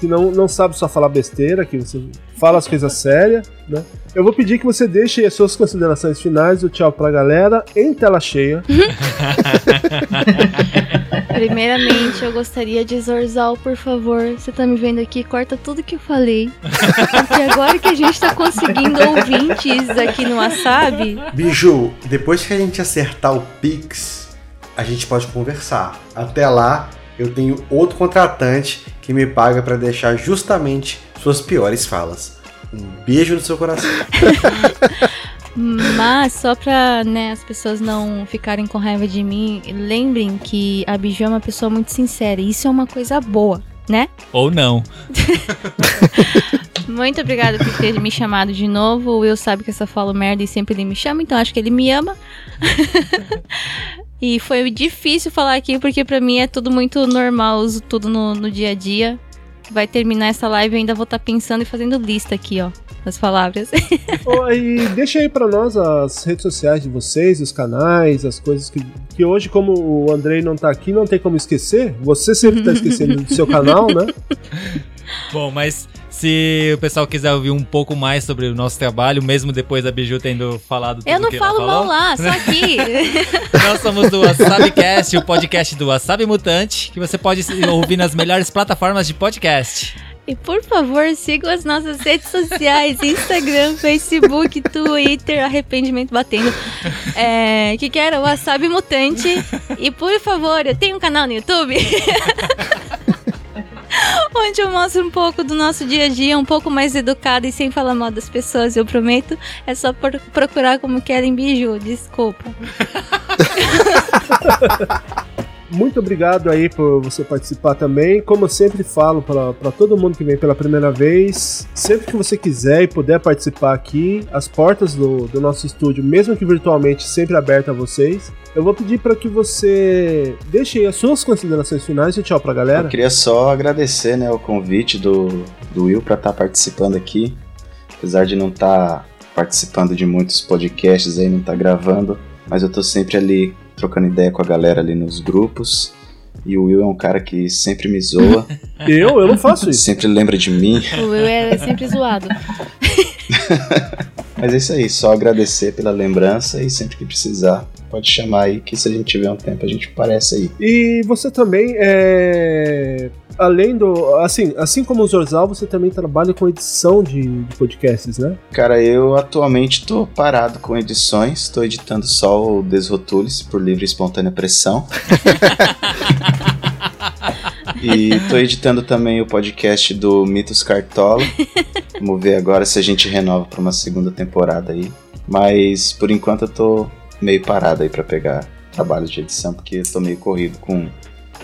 que não, não sabe só falar besteira, que você fala as coisas sérias, né? Eu vou pedir que você deixe as suas considerações finais, o tchau pra galera, em tela cheia. Primeiramente, eu gostaria de Zorzal, por favor. Você tá me vendo aqui? Corta tudo que eu falei. Porque agora que a gente tá conseguindo ouvintes aqui no Wasabi, Biju, depois que a gente acertar o Pix, a gente pode conversar. Até lá, eu tenho outro contratante que me paga pra deixar justamente suas piores falas. Um beijo no seu coração. Mas só pra né, as pessoas não ficarem com raiva de mim, lembrem que a Biju é uma pessoa muito sincera. E isso é uma coisa boa, né? Ou não. Muito obrigada por ter me chamado de novo. O Will sabe que eu só falo merda e sempre ele me chama, então acho que ele me ama. e foi difícil falar aqui, porque pra mim é tudo muito normal, uso tudo no, no dia a dia. Vai terminar essa live e ainda vou estar pensando e fazendo lista aqui, ó, das palavras. Ô, e deixa aí pra nós as redes sociais de vocês, os canais, as coisas que, que hoje, como o Andrei não tá aqui, não tem como esquecer. Você sempre tá esquecendo do seu canal, né? Bom, mas se o pessoal quiser ouvir um pouco mais sobre o nosso trabalho, mesmo depois da Biju tendo falado tudo eu não que falo mal lá, só aqui. Nós somos do WasabiCast, o podcast do Wasabi Mutante, que você pode ouvir nas melhores plataformas de podcast. E por favor, sigam as nossas redes sociais: Instagram, Facebook, Twitter, arrependimento batendo. É, que que era? Wasabi Mutante. E por favor, eu tenho um canal no YouTube. Onde eu mostro um pouco do nosso dia a dia, um pouco mais educado e sem falar mal das pessoas, eu prometo. É só procurar como querem biju, desculpa. muito obrigado aí por você participar também. Como eu sempre falo para todo mundo que vem pela primeira vez, sempre que você quiser e puder participar aqui, as portas do, do nosso estúdio, mesmo que virtualmente, sempre abertas a vocês. Eu vou pedir para que você deixe aí as suas considerações finais e tchau pra galera. Eu queria só agradecer né, o convite do, do Will para estar tá participando aqui. Apesar de não estar tá participando de muitos podcasts aí, não estar tá gravando, mas eu tô sempre ali trocando ideia com a galera ali nos grupos. E o Will é um cara que sempre me zoa. eu? Eu não faço isso. Sempre lembra de mim. O Will é sempre zoado. Mas é isso aí, só agradecer pela lembrança e sempre que precisar, pode chamar aí, que se a gente tiver um tempo a gente aparece aí. E você também é. Além do. Assim, assim como o Zorzal, você também trabalha com edição de, de podcasts, né? Cara, eu atualmente tô parado com edições, tô editando só o Desrotule-se por livre e espontânea pressão. E tô editando também o podcast do Mitos Cartola. Vamos ver agora se a gente renova para uma segunda temporada aí. Mas por enquanto eu tô meio parado aí para pegar trabalho de edição, porque eu tô meio corrido com,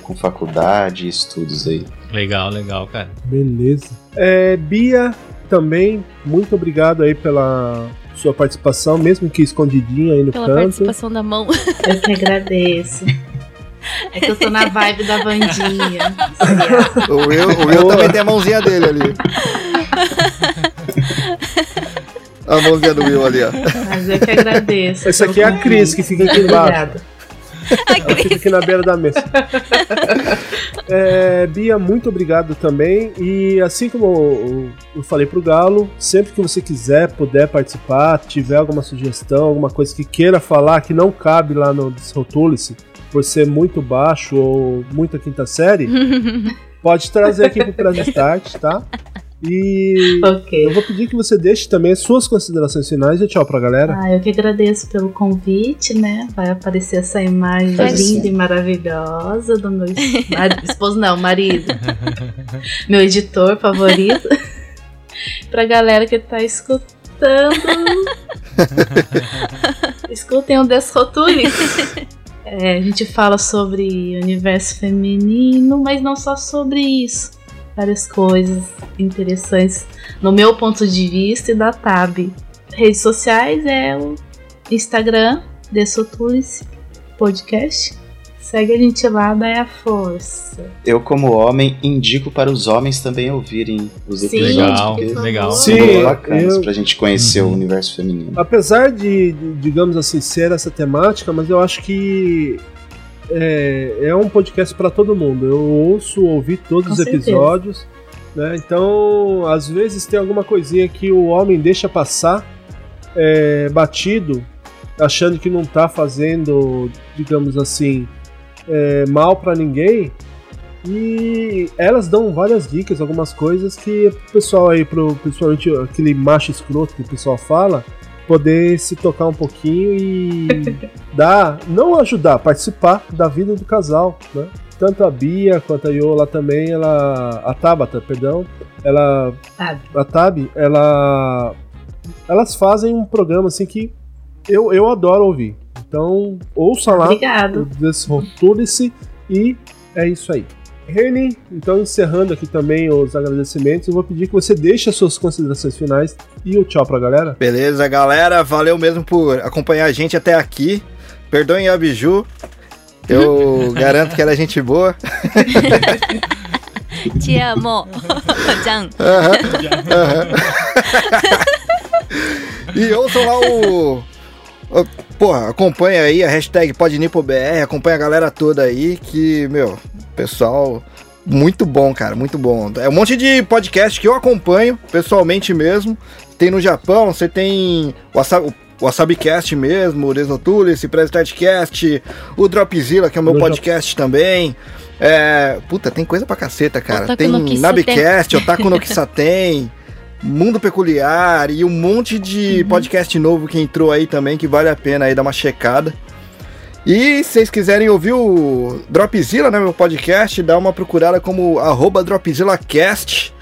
com faculdade e estudos aí. Legal, legal, cara. Beleza. É, Bia, também, muito obrigado aí pela sua participação, mesmo que escondidinha aí no Pela canto. participação da mão. Eu que agradeço. É que eu tô na vibe da Vandinha. O Will, o Will também tem a mãozinha dele ali. A mãozinha do Will ali, ó. Mas eu que agradeço. Essa aqui é a Cris, que fica aqui embaixo. Obrigada. Ela fica aqui na beira da mesa. É, Bia, muito obrigado também. E assim como eu, falei pro Galo, sempre que você quiser, puder participar, tiver alguma sugestão, alguma coisa que queira falar que não cabe lá no Desrotule-se, por ser muito baixo ou muita quinta série, pode trazer aqui pro Press Start, tá? E Ok. eu vou pedir que você deixe também as suas considerações finais e tchau pra galera. Ah, eu que agradeço pelo convite, né? Vai aparecer essa imagem Vai linda sim. e maravilhosa do meu esposo, não, marido. meu editor favorito. pra galera que tá escutando. Escutem o Desrotule. É, a gente fala sobre universo feminino, mas não só sobre isso. Várias coisas interessantes no meu ponto de vista e da Tab. Redes sociais é o Instagram, Dessotulis Podcast. Segue a gente lá, dá a força. Eu, como homem, indico para os homens também ouvirem os Sim, episódios, Legal, porque legal. Sim, bacanas eu- pra gente conhecer Uhum. o universo feminino. Apesar de, de, digamos assim, ser essa temática, mas eu acho que é, é um podcast para todo mundo. Eu ouço, ouvi todos Com os certeza. episódios, né? Então, às vezes tem alguma coisinha que o homem deixa passar é, batido, achando que não tá fazendo, digamos assim, é, mal para ninguém. E elas dão várias dicas, algumas coisas que o pessoal aí, pro, principalmente aquele macho escroto que o pessoal fala, poder se tocar um pouquinho e dar, não ajudar, participar da vida do casal, né? Tanto a Bia quanto a Yola também, ela, a Tabata, perdão, ela, Tab. a Tab, ela, elas fazem um programa assim que eu, eu adoro ouvir. Então, ouça lá, Obrigado. desrotule-se e é isso aí. Reni, então encerrando aqui também os agradecimentos, eu vou pedir que você deixe as suas considerações finais e o tchau pra galera. Beleza, galera. Valeu mesmo por acompanhar a gente até aqui. Perdoem a Biju. Eu garanto que ela é gente boa. Te amo. Jan. E ouçam lá o. o- Porra, acompanha aí a hashtag PodNipoBR, acompanha a galera toda aí, que, meu, pessoal, muito bom, cara, muito bom. É um monte de podcast que eu acompanho, pessoalmente mesmo. Tem no Japão, você tem o Wasabi, o WasabiCast mesmo, o Desotulis, o Prestartcast, o Dropzilla, que é o meu No podcast também. É, puta, tem coisa pra caceta, cara. Otaku tem. Nabcast, Otaku no Kisaten, Mundo Peculiar e um monte de podcast novo que entrou aí também, que vale a pena aí dar uma checada. E se vocês quiserem ouvir o Dropzilla, né, meu podcast, dá uma procurada como arroba DropzillaCast.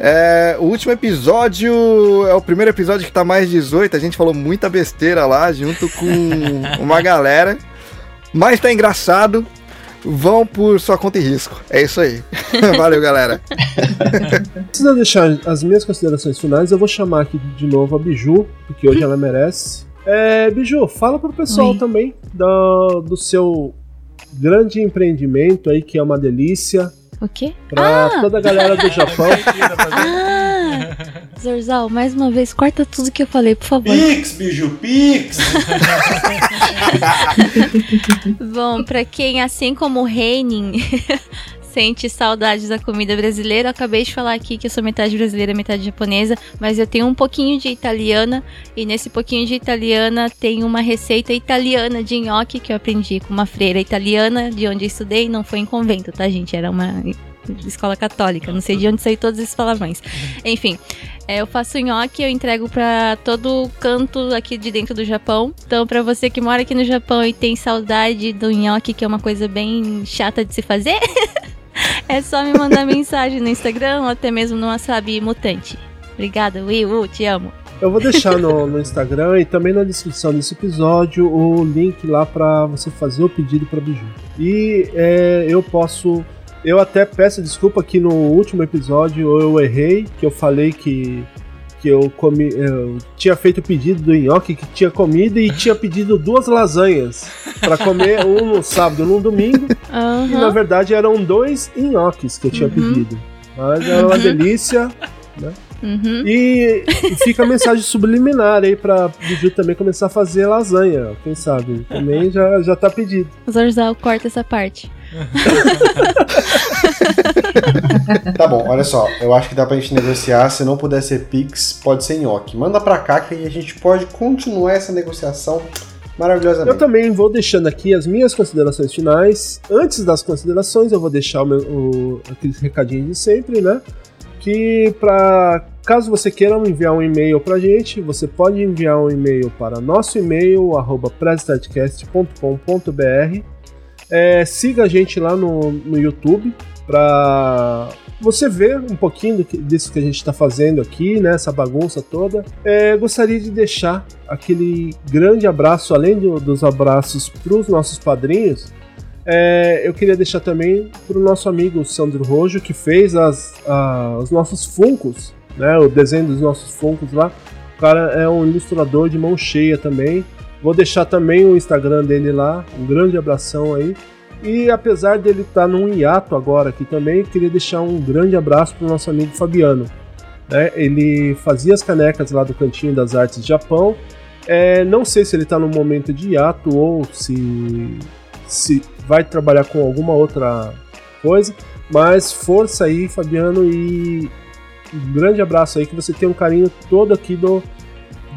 É, o último episódio é o primeiro episódio que tá mais 18, a gente falou muita besteira lá, junto com uma galera. Mas tá engraçado. Vão por sua conta e risco. É isso aí. Valeu, galera. Antes de eu deixar as minhas considerações finais, eu vou chamar aqui de novo a Biju, porque hoje ela merece. É, Biju, fala pro pessoal Oi. também do, do seu grande empreendimento aí, que é uma delícia, O quê? pra toda a galera do Japão. Ah! Zorzal, mais uma vez, corta tudo que eu falei, por favor. Pix, biju, Pix! Bom, pra quem, assim como o Reining, sente saudades da comida brasileira, eu acabei de falar aqui que eu sou metade brasileira, metade japonesa, mas eu tenho um pouquinho de italiana, e nesse pouquinho de italiana tem uma receita italiana de nhoque que eu aprendi com uma freira italiana, de onde eu estudei, não foi em convento, tá, gente? Era uma escola católica, não sei de onde saiu todos esses palavrões. Enfim, é, eu faço nhoque, eu entrego pra todo canto aqui de dentro do Japão. Então, pra você que mora aqui no Japão e tem saudade do nhoque, que é uma coisa bem chata de se fazer, é só me mandar mensagem no Instagram ou até mesmo no Wasabi Mutante. Obrigada, Will, te amo. Eu vou deixar no, no Instagram e também na descrição desse episódio o link lá pra você fazer o pedido pra Biju. E é, eu posso. Eu até peço desculpa que no último episódio eu errei, que eu falei que, que eu comi. Eu tinha feito o pedido do nhoque, que tinha comido e tinha pedido duas lasanhas pra comer, um no sábado e um no domingo. E na verdade eram dois nhoques que eu tinha Uhum. pedido. Mas era uma delícia. Uhum. E, e fica a mensagem subliminar aí pra Biju também começar a fazer lasanha. Quem sabe? Também já, já tá pedido. Zorzal, corta essa parte. Tá bom, olha só. Eu acho que dá pra gente negociar. Se não puder ser Pix, pode ser nhoque. Manda pra cá que aí a gente pode continuar essa negociação maravilhosamente. Eu também vou deixando aqui as minhas considerações finais. Antes das considerações, eu vou deixar o meu, o, de sempre, né? Que para caso você queira enviar um e-mail pra gente, você pode enviar um e-mail para nosso e-mail, arroba. É, siga a gente lá no, no YouTube para você ver um pouquinho que- disso que a gente está fazendo aqui, né, essa bagunça toda. É, gostaria de deixar aquele grande abraço, além do- dos abraços para os nossos padrinhos. é, eu queria deixar também para o nosso amigo Sandro Rojo, que fez as, a- os nossos funcos, né, o desenho dos nossos funcos lá. O cara é um ilustrador de mão cheia também. Vou deixar também o Instagram dele lá. Um grande abração aí. E apesar dele estar num hiato agora aqui também, queria deixar um grande abraço para o nosso amigo Fabiano. né? Ele fazia as canecas lá do Cantinho das Artes Japão. É, não sei se ele está num momento de hiato ou se, se vai trabalhar com alguma outra coisa, mas força aí, Fabiano, e um grande abraço aí, que você tem um carinho todo aqui do,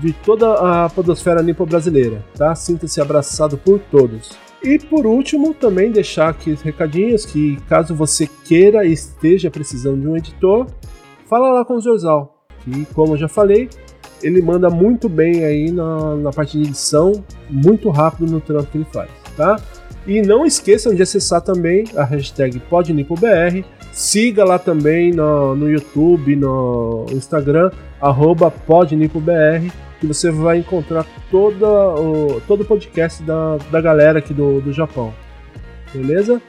de toda a podosfera nipo brasileira, tá? Sinta-se abraçado por todos. E por último, também deixar aqui os recadinhos que caso você queira e esteja precisando de um editor, fala lá com o Zorzal, que como eu já falei, ele manda muito bem aí na, na parte de edição, muito rápido no trampo que ele faz, tá? E não esqueçam de acessar também a hashtag PodNipoBR, siga lá também no, no YouTube, no Instagram, arroba PodNipoBR, que você vai encontrar toda o, todo o podcast da, da galera aqui do, do Japão. Beleza?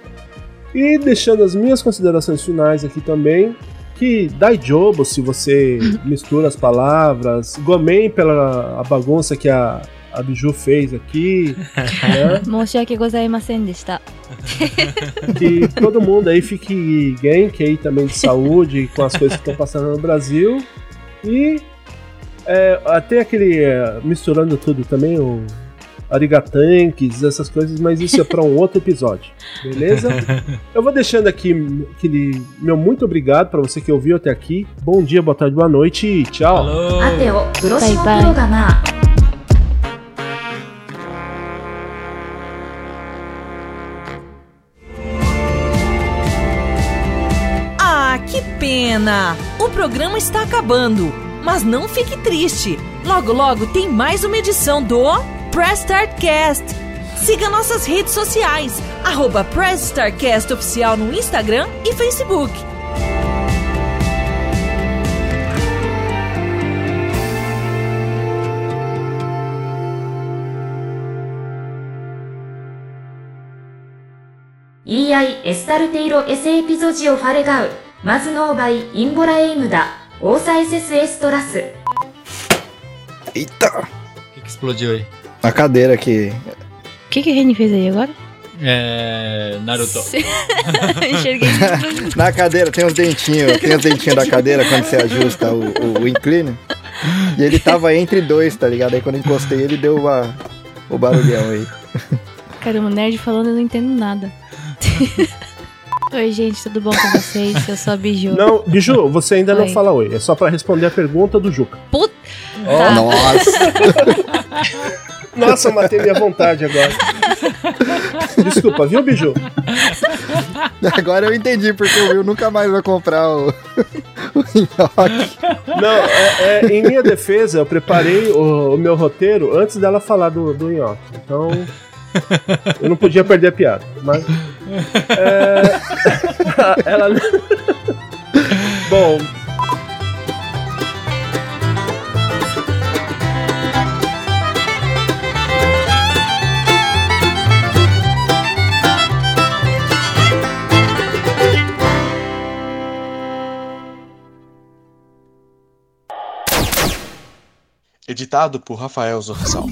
E deixando as minhas considerações finais aqui também, que daijobo se você mistura as palavras, gomen pela a bagunça que a, a Biju fez aqui. né? que todo mundo aí fique gank aí também de saúde com as coisas que estão passando no Brasil. E é, até aquele. É, misturando tudo também, o arigatanques, essas coisas, mas isso é para um outro episódio, beleza? Eu vou deixando aqui aquele meu muito obrigado para você que ouviu até aqui. Bom dia, boa tarde, boa noite e tchau. Até o próximo programa. Ah, que pena! O programa está acabando. mas não fique triste. Logo, logo tem mais uma edição do Press Start Cast. Siga nossas redes sociais, arroba Press Start Cast Oficial no Instagram e Facebook. EI エスタルテイロエセエピゾジオファレガウマズノーバイインボラエイムダ オーサエセスエストラス Eita! O que, que explodiu aí? A cadeira aqui. O que, que a Reni fez aí agora? É. Naruto. Enxerguei. Na cadeira tem os dentinhos, tem os dentinhos da cadeira quando você ajusta o, o, o incline. E ele tava entre dois, tá ligado? Aí quando eu encostei ele deu uma, o barulhão aí. Caramba, nerd falando eu não entendo nada. Oi, gente, tudo bom com vocês? Eu sou a Biju. Não, Biju, você ainda não Oi. fala oi. É só pra responder a pergunta do Juca. Puta. Tá. Nossa! Nossa, eu matei minha vontade agora. Desculpa, viu, Biju? Agora eu entendi porque o Will nunca mais vai comprar o, o nhoque. Não, é- é, em minha defesa, eu preparei o, o meu roteiro antes dela falar do, do nhoque. Então, eu não podia perder a piada. Mas. é, ela. Bom. Editado por Rafael Zorzal.